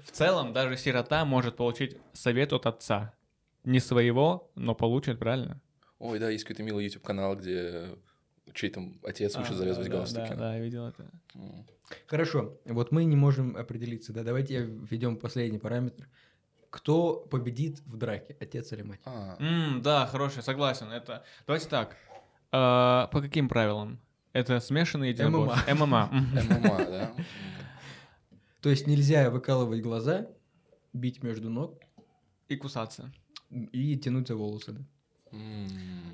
В целом, даже сирота может получить совет от отца. Не своего, но получит, правильно? Ой, да, есть какой-то милый YouTube канал, где чей там отец учит А, завязывать галстуки. Да, да, я видел это. Хорошо, вот мы не можем определиться, да, давайте введем последний параметр. Кто победит в драке, отец или мать? А, да, хороший, согласен. Это давайте так. А, по каким правилам? Это смешанные единоборства? ММА. ММА, да? <laughs> То есть нельзя выкалывать глаза, бить между ног И кусаться. и тянуть за волосы, да? М.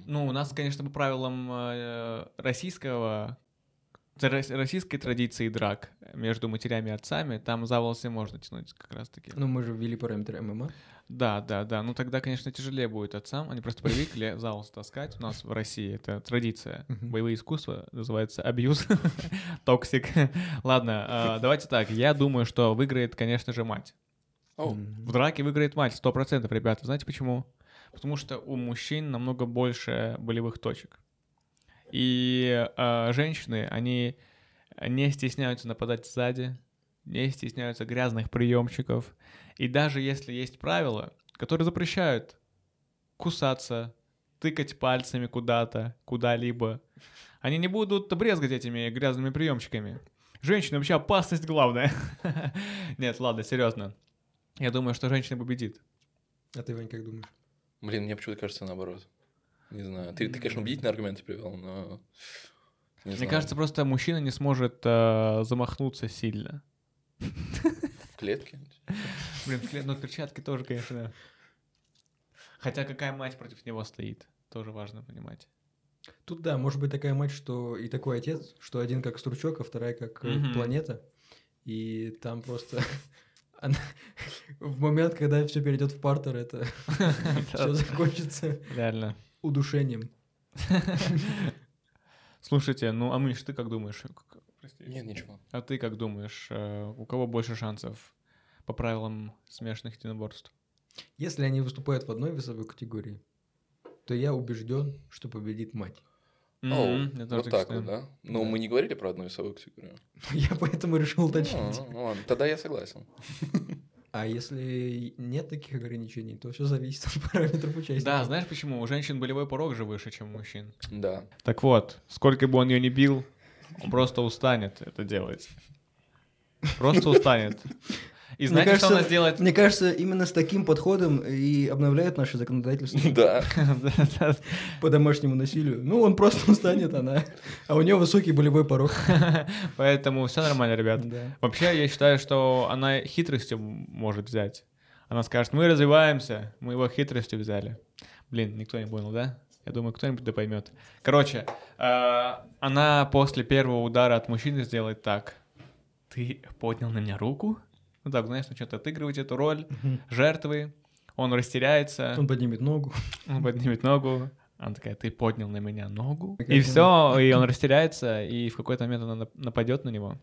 Ну, у нас, конечно, по правилам э, российского российской традиции драк между матерями и отцами, там за волосы можно тянуть как раз-таки. Ну, мы же ввели параметр ММА. Да, да, да. Ну тогда, конечно, тяжелее будет отцам. Они просто привыкли <laughs> за волосы таскать. У нас в России это традиция. Боевые искусства называется абьюз, <laughs> toxic. Ладно, а, давайте так. Я думаю, что выиграет, конечно же, мать. В драке выиграет мать, сто процентов, ребята. Знаете почему? Потому что у мужчин намного больше болевых точек. И а, женщины, они не стесняются нападать сзади, не стесняются грязных приемчиков. И даже если есть правила, которые запрещают кусаться, тыкать пальцами куда-то, куда-либо, они не будут брезгать этими грязными приемчиками. Женщина вообще опасность главная. <laughs> Нет, ладно, серьезно. Я думаю, что женщина победит. А ты, Вань, как думаешь? блин, мне почему-то кажется наоборот. Не знаю. Ты, ты конечно, убедительные аргументы привел, но... не Мне знаю. кажется, просто мужчина не сможет э, замахнуться сильно. В клетке? Блин, в кле- ну перчатки тоже, конечно. Хотя какая мать против него стоит, тоже важно понимать. Тут да, может быть такая мать, что и такой отец, что один как стручок, а вторая как э, планета. И там просто она- <laughs> в момент, когда все перейдет в партер, это <laughs> все закончится Реально. удушением. Слушайте, ну а Миш, ты как думаешь? Прости. Нет, ничего. А ты как думаешь, э, у кого больше шансов по правилам смешанных единоборств? Если они выступают в одной весовой категории, то я убежден, что победит мать. О, Мгм, я тоже вот так вот, да? Но Да. мы не говорили про одну весовую категорию. <laughs> Я поэтому решил Ну, уточнить. ну, ладно, тогда я согласен. <laughs> А если нет таких ограничений, то все зависит от параметров участия. Да, знаешь почему? У женщин болевой порог же выше, чем у мужчин. Да. Так вот, сколько бы он ее не бил, он просто устанет это делать. Просто устанет. И знаете, что она сделает? Мне кажется, именно с таким подходом и обновляют наше законодательство Да. <laughs> по домашнему насилию. Ну, он просто устанет, она, а у нее высокий болевой порог. <laughs> Поэтому все нормально, ребят. Вообще, я считаю, что она хитростью может взять. Она скажет, мы развиваемся, мы его хитростью взяли. Блин, никто не понял, да? Я думаю, кто-нибудь да поймет. Короче, э, она после первого удара от мужчины сделает так. Ты поднял на меня руку? Ну так, знаешь, начнет отыгрывать эту роль жертвы. Он растеряется, Он поднимет ногу. он поднимет ногу. Она такая, ты поднял на меня ногу. Как И все, и он растеряется, и в какой-то момент она нап- нападет на него.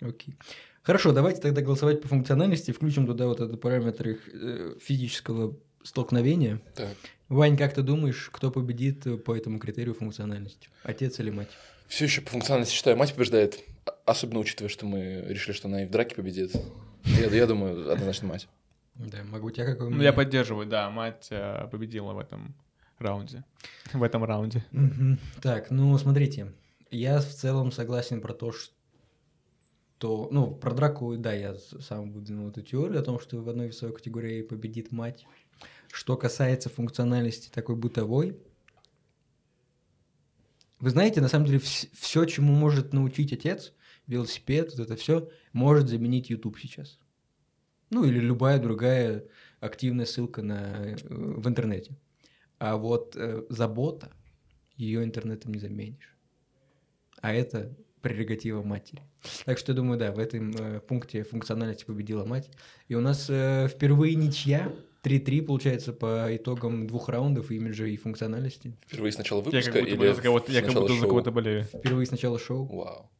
Окей. Хорошо, давайте тогда голосовать по функциональности. Включим туда вот этот параметр их э, физического столкновения. Так. Вань, как ты думаешь, кто победит по этому критерию функциональности? Отец или мать? Все еще по функциональности считаю, мать побеждает. А- Особенно учитывая, что мы решили, что она и в драке победит. Я, я думаю, однозначно мать. Да, могу. У тебя какой Ну, я поддерживаю, да, мать э, победила в этом раунде. <laughs> В этом раунде. Так, ну смотрите, я в целом согласен про то, что... Ну, про драку, да, я сам выдвинул эту теорию о том, что в одной весовой категории победит мать. Что касается функциональности такой бытовой, вы знаете, на самом деле, все, чему может научить отец, велосипед, вот это все, может заменить YouTube сейчас. Ну, или любая другая активная ссылка на, э, в интернете. А вот э, забота, ее интернетом не заменишь. А это прерогатива матери. Так что я думаю, да, в этом э, пункте функциональности победила мать. И у нас э, впервые ничья. 3-3 получается по итогам двух раундов имиджа и функциональности. Впервые с начала Я выпуска как будто или за кого-то, я как будто за шоу? кого-то болею. Впервые с начала шоу. Вау.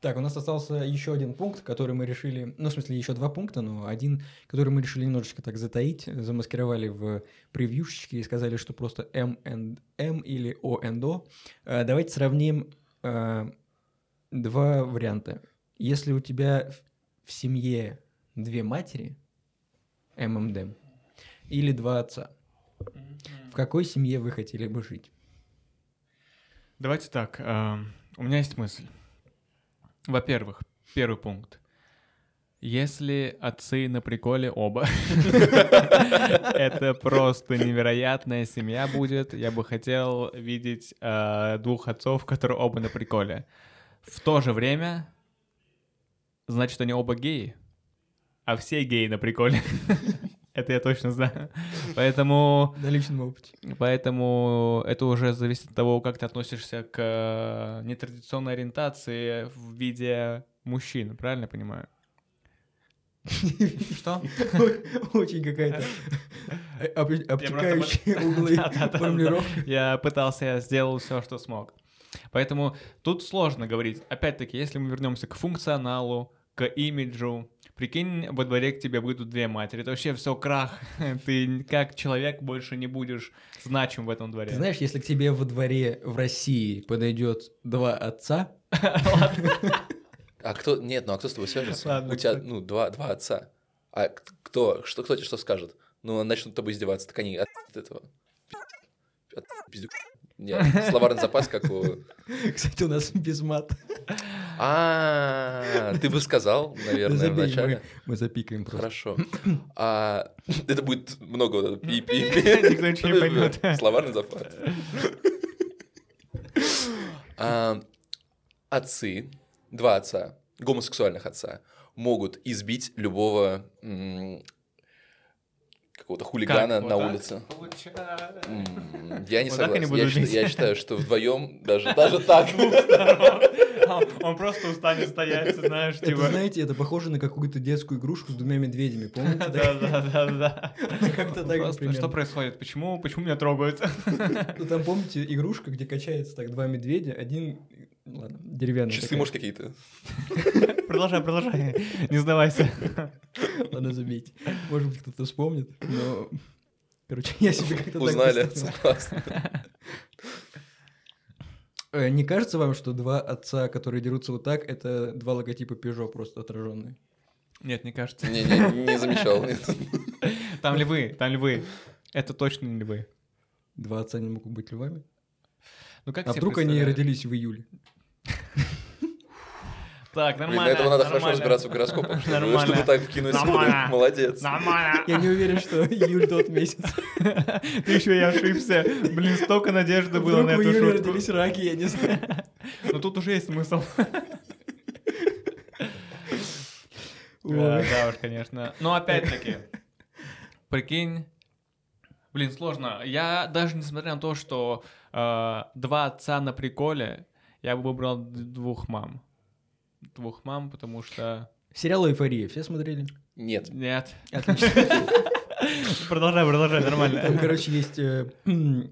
Так, у нас остался еще один пункт, который мы решили, ну, в смысле, еще два пункта, но один, который мы решили немножечко так затаить, замаскировали в превьюшечке и сказали, что просто M and M или O and O. Э, Давайте сравним э, два варианта. Если у тебя в- семье две матери, M, или два отца, в какой семье вы хотели бы жить? Давайте так, эм, у меня есть мысль. Во-первых, первый пункт. Если отцы на приколе оба, <laughs> это просто невероятная семья будет. Я бы хотел видеть э, двух отцов, которые оба на приколе. В то же время, значит, они оба геи, а все геи на приколе. <laughs> Это я точно знаю. Поэтому На личном опыте. Поэтому это уже зависит от того, как ты относишься к э, нетрадиционной ориентации в виде мужчин, правильно я понимаю? <laughs> Что? Очень какая-то <laughs> об- обтекающая <laughs> углы формулировка. Я пытался, я сделал все, что смог. Поэтому тут сложно говорить. Опять-таки, если мы вернемся к функционалу, к имиджу, прикинь, во дворе к тебе выйдут две матери. Это вообще все крах. <laughs> Ты как человек больше не будешь значим в этом дворе. Ты знаешь, если к тебе во дворе в России подойдет два отца, А кто... Нет, ну а кто с тобой свяжется? У тебя, ну, два, два отца. А кто? Что, кто тебе что скажет? Ну, начнут тобой издеваться, так они от этого... От пиздюк. Нет, словарный запас, как у... <laughs> кстати, у нас без мат. А, ты бы сказал, наверное, вначале. Мы запикаем просто. Хорошо. А, это будет много вот этого пи-пи. <laughs> Никто ничего не поймет. <laughs> Словарный запас. А, Отцы, два отца, гомосексуальных отца, могут избить любого какого-то хулигана Как? на Вот улице. Я не Вот согласен. Я считаю- бить? Я считаю, что вдвоем даже даже так. <laughs> Он- Он просто устанет стоять, знаешь, Это, типа... знаете, это похоже на какую-то детскую игрушку с двумя медведями, помните? Да, да, да, да. <laughs> Как-то так. Что происходит? Почему, почему меня трогают? Ну, там, помните, игрушка, где качается так два медведя, один, ладно, деревянный. Часы, такая. может, какие-то. <laughs> Продолжай, продолжай. Не сдавайся. Ладно, забейте. Может быть, кто-то вспомнит, но... Короче, я себе как-то так Узнали. представил. Классно. Э, Не кажется вам, что два отца, которые дерутся вот так, это два логотипа Peugeot просто отраженные? Нет, не кажется. Не, не, не замечал. нет. Там львы, там львы. Это точно не львы. Два отца не могут быть львами? Ну как А вдруг они родились в июле? Так, Блин, нормально. для этого надо хорошо разбираться в гороскопах, чтобы Нормально. чтобы так вкинуть. Нормально. <laughs> Молодец. Нормально. Я не уверен, что июль тот месяц. <laughs> Ты еще и ошибся. Блин, столько надежды было Вдруг на эту шутку. родились раки, я не знаю. Но тут уже есть смысл. Да уж, конечно. Но опять-таки, прикинь, блин, сложно. Я даже несмотря на то, что э, два отца на приколе, я бы выбрал двух мам. Двух мам, потому что... Сериал «Эйфория» все смотрели? Нет. Нет. Отлично. <laughs> Продолжай, продолжай, Там, нормально. короче, есть э, <clears throat>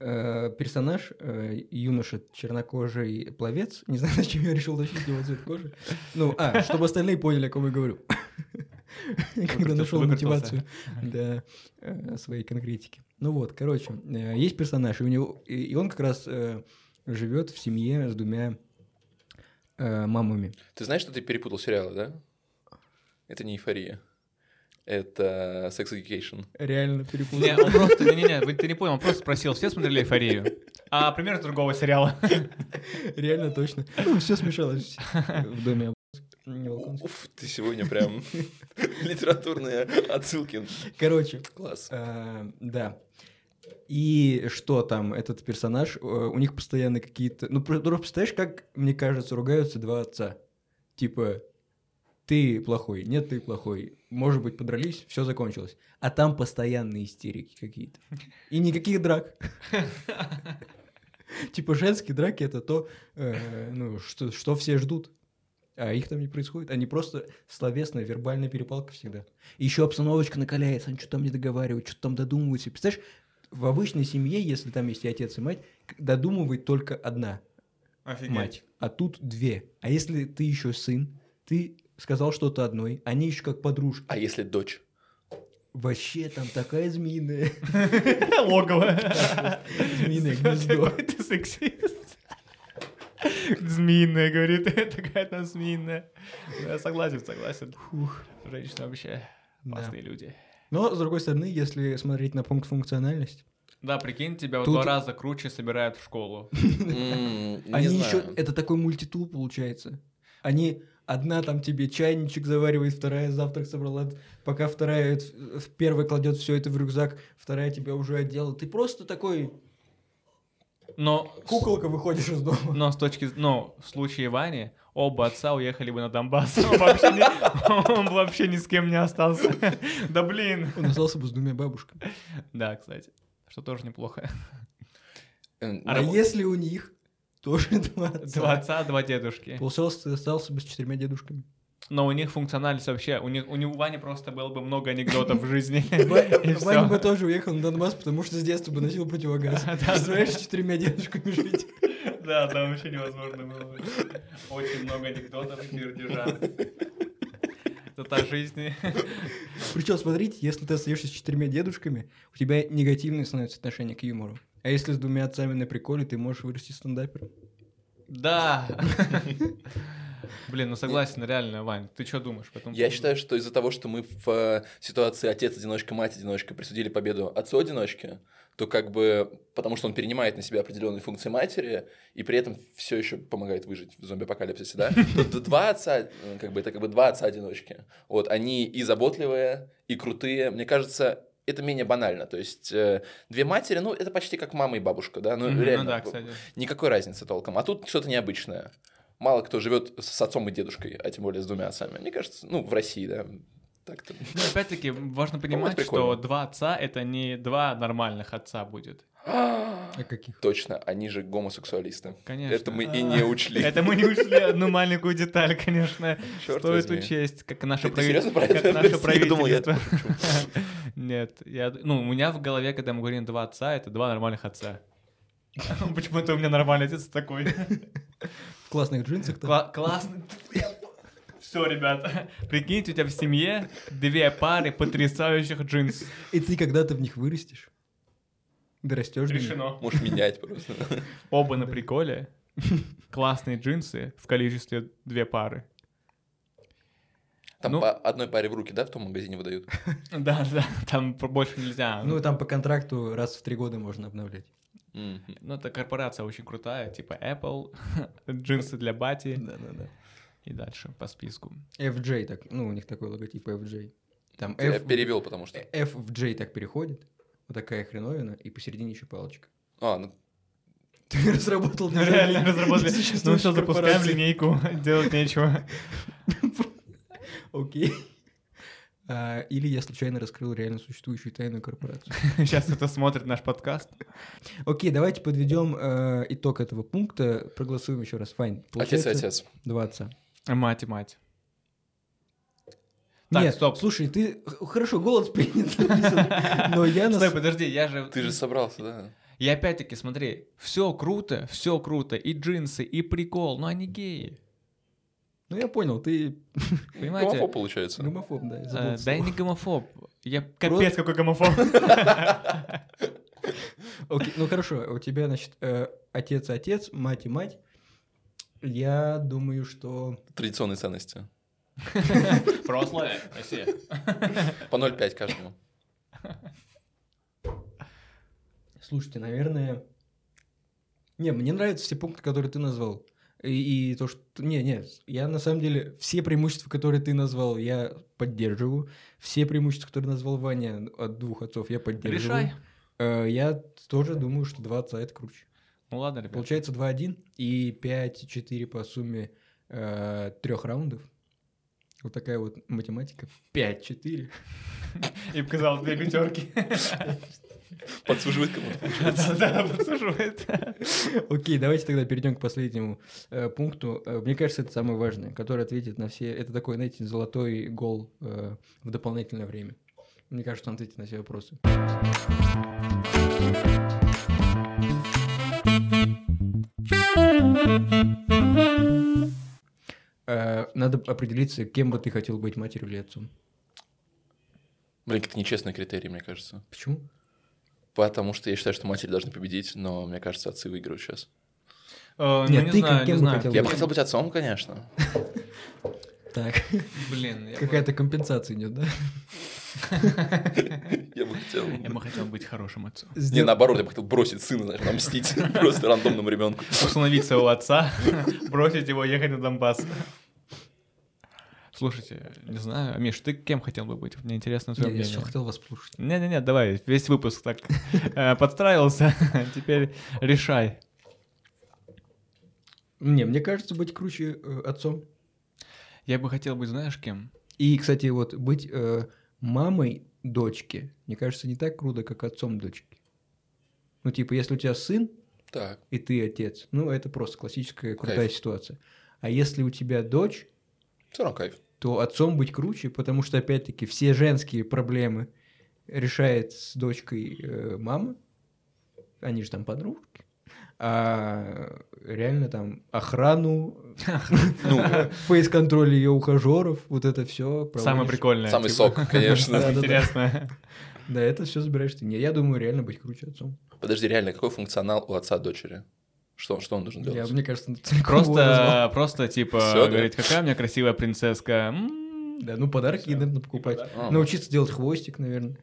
э, персонаж, э, юноша чернокожий пловец. Не знаю, <laughs> зачем я решил уточнить его цвет кожи. Ну, а, чтобы остальные поняли, о ком я говорю. <laughs> Когда нашел мотивацию для э, своей конкретики. Ну вот, короче, э, есть персонаж, и у него и он как раз живет в семье с двумя э, мамами. Ты знаешь, что ты перепутал сериалы, да? Это не эйфория. Это Sex Education. Реально перепутал. Не, он просто, не-не-не, ты не понял, он просто спросил, все смотрели «Эйфорию»? А пример другого сериала. <laughs> Реально точно. Ну, все смешалось в доме Волконских. Уф, ты сегодня прям <laughs> литературные отсылки. Короче, Класс. э, да. И что там, этот персонаж, э, у них постоянно какие-то... Ну, просто представляешь, как, мне кажется, ругаются два отца. Типа, ты плохой, нет, ты плохой. Может быть, подрались, все закончилось. А там постоянные истерики какие-то. И никаких драк. <laughs> Типа, женские драки — это то, э, ну, что, что все ждут. А их там не происходит. Они просто словесная, вербальная перепалка всегда. И еще обстановочка накаляется, они что-то там не договаривают, что-то там додумываются. Представляешь, в обычной семье, если там есть и отец, и мать, додумывает только одна мать, а тут две. А если ты еще сын, ты сказал что-то одной, они еще как подружки. А если дочь? Вообще там такая змеиная, <laughs> Логово. змеиное гнездо. <laughs> Ты сексист. Змеиная, говорит, <laughs> такая там змеиная. Ну, Я согласен, согласен. Женщины вообще Да. классные люди. Но, с другой стороны, если смотреть на пункт функциональность, Да, прикинь, тебя в два раза круче собирают в школу. <laughs> Они еще... Это такой мультитул получается. Они... Одна там тебе чайничек заваривает, вторая завтрак собрала, пока вторая в первая кладет все это в рюкзак, вторая тебя уже одела. Ты просто такой Но куколка выходишь из дома. Но с точки, ну, в случае Вани, оба отца уехали бы на Донбасс. Он вообще, не- он вообще ни с кем не остался. Да блин. Он остался бы с двумя бабушками. Да, кстати, что тоже неплохо. М, А, рабо- если у них тоже два отца? Два отца, два дедушки. Получался, ты остался бы с четырьмя дедушками. Но у них функциональность вообще, у них, у него Вани просто было бы много анекдотов в жизни. <laughs> <laughs> Ваня бы тоже уехал на Донбасс, потому что с детства бы носил противогаз. <laughs> Представляешь, с четырьмя дедушками жить? Да, да, вообще невозможно было. бы. Очень много анекдотов и пердежа. Это та жизнь. Причем, смотрите, если ты остаешься с четырьмя дедушками, у тебя негативное становится отношение к юмору. А если с двумя отцами на приколе, ты можешь вырасти стендапером. Да. Блин, ну согласен, реально, Вань, ты что думаешь по этому Я считаю, что из-за того, что мы в э, ситуации отец-одиночка, мать-одиночка присудили победу отцу-одиночке, то как бы, потому что он перенимает на себя определенные функции матери, и при этом все еще помогает выжить в зомби-апокалипсисе, да? <laughs> То д- два отца, э, как бы, это как бы два отца-одиночки. Вот, они и заботливые, и крутые. Мне кажется, это менее банально. То есть э, две матери, ну, это почти как мама и бабушка, да? Ну, Ну реально. да, кстати. Никакой разницы толком. А тут что-то необычное. Мало кто живет с отцом и дедушкой, а тем более с двумя отцами. Мне кажется, ну, в России, да, так-то. Ну, опять-таки, важно понимать, что прикольно. два отца — это не два нормальных отца будет. А каких? Точно, они же гомосексуалисты. Конечно. Это мы и не учли. Это мы не учли одну маленькую деталь, конечно. <laughs> Стоит учесть, как наше правительство. Нет, я, ну, у меня в голове, когда мы говорим два отца, это два нормальных отца. <laughs> Почему-то у меня нормальный отец такой. <laughs> В классных джинсах-то. Кла- Классный. Все, ребята, прикиньте, у тебя в семье две пары потрясающих джинс. И ты когда-то в них вырастешь. Дорастешь. Решено. Можешь менять просто. Оба на приколе. Классные джинсы в количестве две пары. Там Ну. по одной паре в руки, да, в том магазине выдают? <laughs> Да, да, там больше нельзя. Ну, там по контракту раз в три года можно обновлять. Мгм. Ну, это корпорация очень крутая, типа Apple, <laughs> джинсы для бати Да-да-да. и дальше по списку. FJ, так, ну, у них такой логотип FJ. Там Я F, перевел, потому что... F в J так переходит. Вот такая хреновина, и посередине еще палочка. А, ну, Ты <laughs> разработал <laughs> Ну, реально разработали. Ну, все, запускаем линейку, делать нечего. Окей. А, Или я случайно раскрыл реально существующую тайную корпорацию. <laughs> Сейчас кто смотрит наш подкаст. Окей, давайте подведем э, итог этого пункта. Проголосуем еще раз. Файн. отец отец. Два отца. Мать и мать. Так, Нет, стоп. слушай, ты хорошо, голос принят, <laughs> но я на Стой, подожди, я же... Ты же собрался, да? И опять-таки, смотри, все круто, все круто, и джинсы, и прикол, но они геи. Ну я понял, ты <laughs> Понимаете? Гомофоб, получается. гомофоб, да. я Э, забыл Да я не гомофоб. Я капец какой гомофоб. <laughs> Окей, ну хорошо, у тебя, значит, э, отец и отец, мать и мать. Я думаю, что... Традиционные ценности. <laughs> Православие, Россия. По 0,5 каждому. Слушайте, наверное... Не, мне нравятся все пункты, которые ты назвал. И, и то, что... Не, не, я на самом деле все преимущества, которые ты назвал, я поддерживаю. Все преимущества, которые назвал Ваня от двух отцов, я поддерживаю. Решай. Э, Я тоже думаю, что два отца это круче. Ну ладно, ребят. Получается 2-1 и 5-4 по сумме трех раундов. Вот такая вот математика. 5-4. <laughs> И показал две пятерки. <laughs> Подсуживает кому-то, получается. Да-да, подсуживает. Окей, давайте тогда перейдем к последнему э, пункту. Э, мне кажется, это самое важное, который ответит на все... Это такой, знаете, золотой гол э, в дополнительное время. Мне кажется, он ответит на все вопросы. Надо определиться, кем бы ты хотел быть, матерью или отцом. Блин, какие-то нечестные критерии, мне кажется. Почему? Потому что я считаю, что матери должны победить, но мне кажется, отцы выиграют сейчас. Э, Ну, Нет, не ты знаю, кем не знаю. хотел Я бы хотел быть отцом, конечно. <laughs> Так, Блин, какая-то компенсация идет, да? <laughs> Я бы хотел... я бы хотел быть хорошим отцом. Не, наоборот, я бы хотел бросить сына, знаешь, намстить <laughs> просто рандомному ребенку. Установить своего отца, бросить его, ехать на Донбасс. Слушайте, не знаю, Миш, ты кем хотел бы быть? Мне интересно твое Не, Я мнение. хотел вас слушать. Не-не-не, давай, весь выпуск так <laughs> э, подстраивался, <laughs> теперь решай. Не, мне кажется, быть круче э, отцом. Я бы хотел быть, знаешь, кем? И, кстати, вот быть э, мамой дочки, мне кажется, не так круто, как отцом дочки. Ну, типа, если у тебя сын, Так, и ты отец, ну, это просто классическая крутая Кайф. ситуация. А если у тебя дочь, все равно кайф. То отцом быть круче, потому что, опять-таки, все женские проблемы решает с дочкой э, мама, они же там подружки, а реально там охрану, Ну, <laughs> фейс-контроль ее ухажеров, вот это все. Самое прикольное. самый типа. сок, конечно. <laughs> Интересно. Да, это все забираешь ты. Не, я думаю, реально быть круче отцом. Подожди, реально, какой функционал у отца дочери? Что, что он должен Я, делать? мне кажется. Просто, просто типа Всё, да? говорить, какая у меня красивая принцесска. Да, ну подарки, наверное, покупать. А, Научиться делать хвостик, наверное.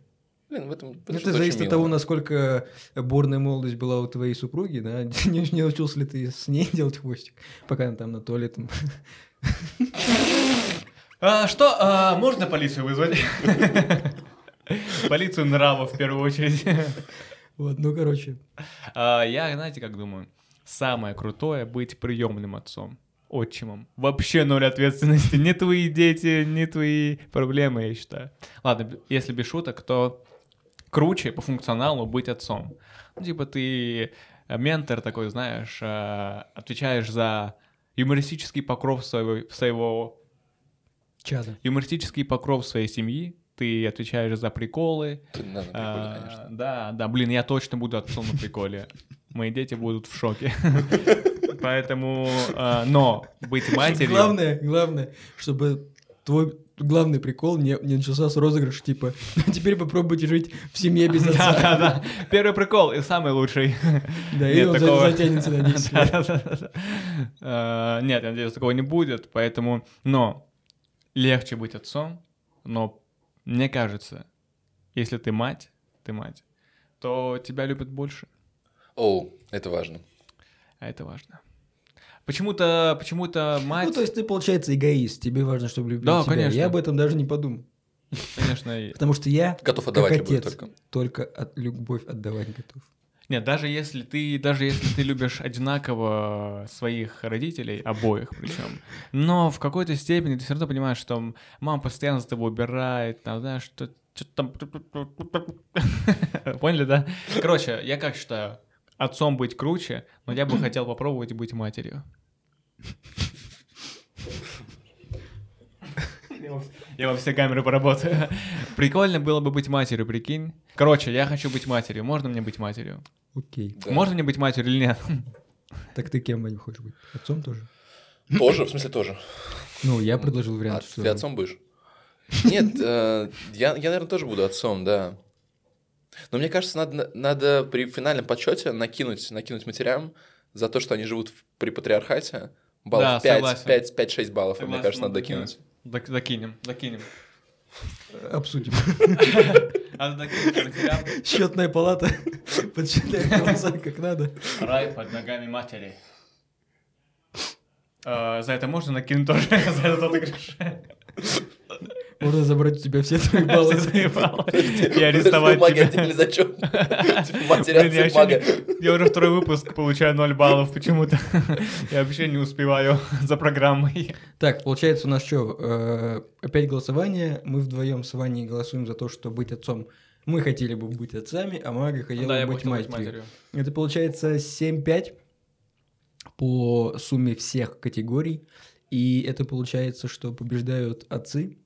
Блин, в этом... Ну, это это зависит от того, насколько бурная молодость была у твоей супруги, да, <laughs> не, не научился ли ты с ней <laughs> делать хвостик, пока она там на туалет. там. А, что, а, можно полицию вызвать? <laughs> Полицию нравов в первую очередь. Вот, ну, короче. А, Я, знаете, как думаю, самое крутое быть приемным отцом, отчимом. Вообще ноль ответственности. Не твои дети, не твои проблемы, я считаю. Ладно, если без шуток, то круче по функционалу быть отцом. Ну, типа ты э, ментор такой, знаешь, э, отвечаешь за юмористический покров своего, своего Чада. юмористический покров своей семьи, ты отвечаешь за приколы. Ты, да, на приколе, А, конечно. Да, да, блин, я точно буду отцом на приколе. Мои дети будут в шоке. <laughs> Поэтому, а, но быть матерью... Главное, главное, чтобы твой главный прикол не, не начался с розыгрыша, типа, <laughs> теперь попробуйте жить в семье без отца. да, да. Первый прикол и самый лучший. Да, и он такого- затянется на 10 Да, лет. да, да, да. А, Нет, я надеюсь, такого не будет, поэтому... Но легче быть отцом, но мне кажется, если ты мать, ты мать, то тебя любят больше. О, это важно. А это важно. Почему-то, почему-то мать... Ну, то есть ты, получается, эгоист. Тебе важно, чтобы любили Да, тебя. конечно. Я об этом даже не подумал. Конечно, и- Потому что я, Готов как отдавать любовь отец, только. только от любовь отдавать готов. Нет, даже если ты, даже если ты любишь одинаково своих родителей, обоих причем, но в какой-то степени ты все равно понимаешь, что мама постоянно за тобой убирает, там, знаешь, что что-то там... <laughs> Поняли, да? Короче, я как считаю, отцом быть круче, но я бы <clears throat> хотел попробовать быть матерью. Я во все камеры поработаю. Прикольно было бы быть матерью, прикинь. Короче, я хочу быть матерью. Можно мне быть матерью? Окей. Да. Можно мне быть матерью или нет? <laughs> Так ты кем, хочешь быть? Отцом тоже? Тоже, в смысле тоже. Ну, я предложил А вариант, что... ты отцом будешь? Нет, э, я, я, наверное, тоже буду отцом, да. Но мне кажется, надо, надо при финальном подсчете накинуть, накинуть матерям за то, что они живут в- при патриархате. Да, Баллов. 5, 5-6 баллов, мне Согласен, кажется, надо докинуть. Док- Докинем, докинем. Обсудим. <laughs> Надо докинуть матерям. Счетная палата подсчитает голоса как надо. Рай под ногами матери. А, За это можно накинуть тоже? <laughs> За этот отыгрыш? Можно забрать у тебя все <laughs> твои баллы. Баллы. <laughs> И арестовать тебя. не зачет. <laughs> Типа матери, Блин, я отцы, вообще мага. Я уже второй выпуск получаю 0 баллов почему-то. Я вообще не успеваю за программой. Так, получается у нас что? Опять голосование. Мы вдвоем с Ваней голосуем за то, что быть отцом. Мы хотели бы быть отцами, а Мага хотела Да, бы бы быть хотел быть матерью. матерью. Это получается 7-5 по сумме всех категорий. И это получается, что побеждают отцы.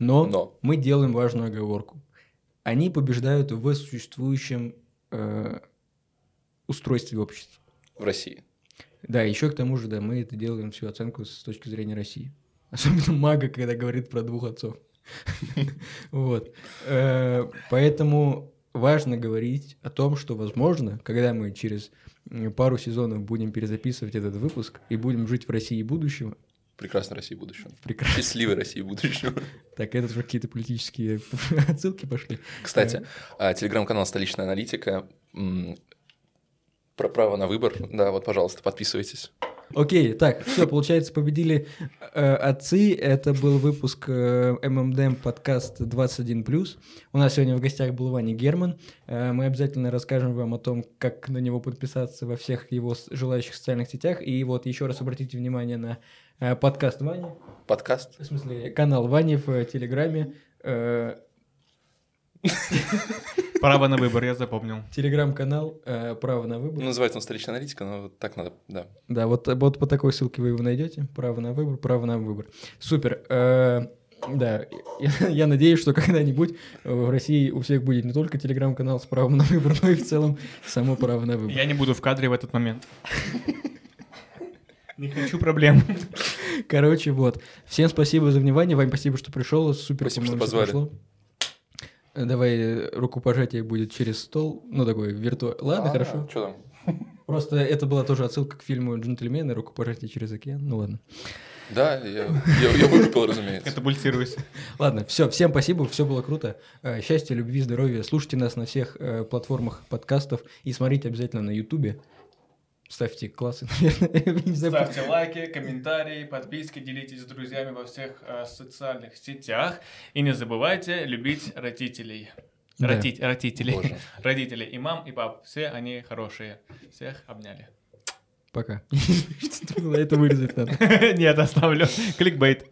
Но, Но. мы делаем важную оговорку. Они побеждают в существующем э, устройстве общества. В России. Да, еще к тому же, да, мы это делаем всю оценку с точки зрения России. Особенно мага, когда говорит про двух отцов. <laughs> Вот. Э, Поэтому важно говорить о том, что, возможно, когда мы через пару сезонов будем перезаписывать этот выпуск и будем жить в России будущего, Прекрасной России будущего. прекрасно. Счастливой России будущего. <laughs> Так, это уже какие-то политические <laughs> отсылки пошли. Кстати, а, телеграм-канал «Столичная аналитика». Про право на выбор. Да, вот, пожалуйста, подписывайтесь. Окей, так, все, получается, победили э, отцы. Это был выпуск э, ММДМ подкаст 21+. У нас сегодня в гостях был Ваня Герман. Э, мы обязательно расскажем вам о том, как на него подписаться во всех его желающих социальных сетях. И вот еще раз обратите внимание на э, подкаст Вани, Подкаст. в смысле канал Вани в э, Телеграме. э, <laughs> Право на выбор, я запомнил. Телеграм-канал э, «Право на выбор». Ну, Называется он «Столичная аналитика», но вот так надо, да. Да, вот, вот по такой ссылке вы его найдете. Право на выбор, право на выбор. Супер. Э, Да, я, <laughs> я надеюсь, что когда-нибудь э, в России у всех будет не только телеграм-канал с правом на выбор, но и в целом само право на выбор. Я не буду в кадре в этот момент. Не хочу проблем. Короче, вот. Всем спасибо за внимание. Вань, спасибо, что пришел. Супер, Спасибо, что позвали. прошло. Э, Давай э, рукопожатие будет через стол. Ну, такой виртуальный. Ладно, хорошо. Что там? <laughs> Просто это была тоже отсылка к фильму «Джентльмены. Рукопожатие через океан». Ну, ладно. Да, я, я, я выкупил, разумеется. Катапультируюсь. <laughs> Ладно, все, всем спасибо, все было круто. Э, Счастья, любви, здоровья. Слушайте нас на всех платформах подкастов и смотрите обязательно на Ютубе. Ставьте классы, <laughs> наверное. Ставьте лайки, комментарии, подписки, делитесь с друзьями во всех э, социальных сетях. И не забывайте любить родителей. Да. Родить, родителей. Боже. <laughs> Родителей и мам, и пап. Все они хорошие. Всех обняли. Пока. <laughs> Это вырезать надо. Нет, оставлю. Кликбейт.